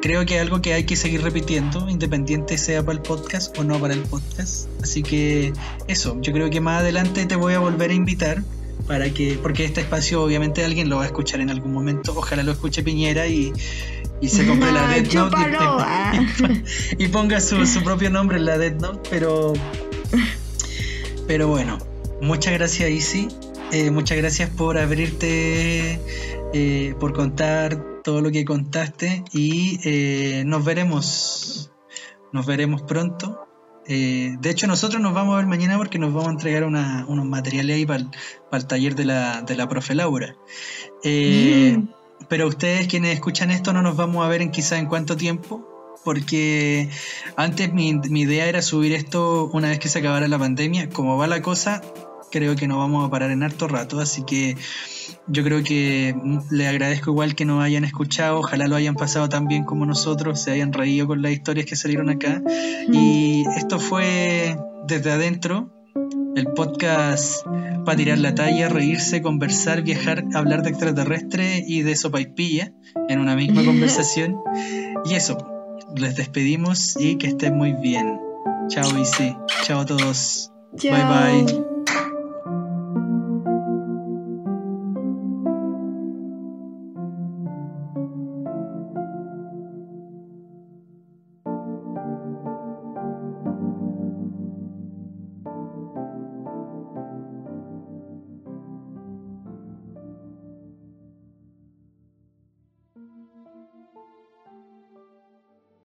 Speaker 2: creo que es algo que hay que seguir repitiendo, independiente sea para el podcast o no para el podcast. Así que eso, yo creo que más adelante te voy a volver a invitar para que, porque este espacio obviamente alguien lo va a escuchar en algún momento, ojalá lo escuche Piñera y, y se compre la (laughs) Death Note (laughs) y- ponga su, su propio nombre en la Death Note, pero, pero bueno, muchas gracias Easy, Eh, muchas gracias por abrirte, eh, por contar todo lo que contaste y eh, nos veremos, nos veremos pronto. Eh, de hecho, nosotros nos vamos a ver mañana porque nos vamos a entregar una- unos materiales ahí para el taller de la, de la profe Laura. Eh,
Speaker 3: Mm.
Speaker 2: Pero ustedes quienes escuchan esto no nos vamos a ver en quizá en cuánto tiempo, porque antes mi, mi idea era subir esto una vez que se acabara la pandemia. Como va la cosa, creo que no vamos a parar en harto rato, así que yo creo que le agradezco igual que nos hayan escuchado, ojalá lo hayan pasado tan bien como nosotros, se hayan reído con las historias que salieron acá. Y esto fue desde adentro, el podcast para tirar la talla, reírse, conversar, viajar, hablar de extraterrestre y de sopa y pilla en una misma (laughs) conversación. Y eso, les despedimos y que estén muy bien. Chao, Isi. Chao a todos.
Speaker 3: Chao.
Speaker 2: Bye bye.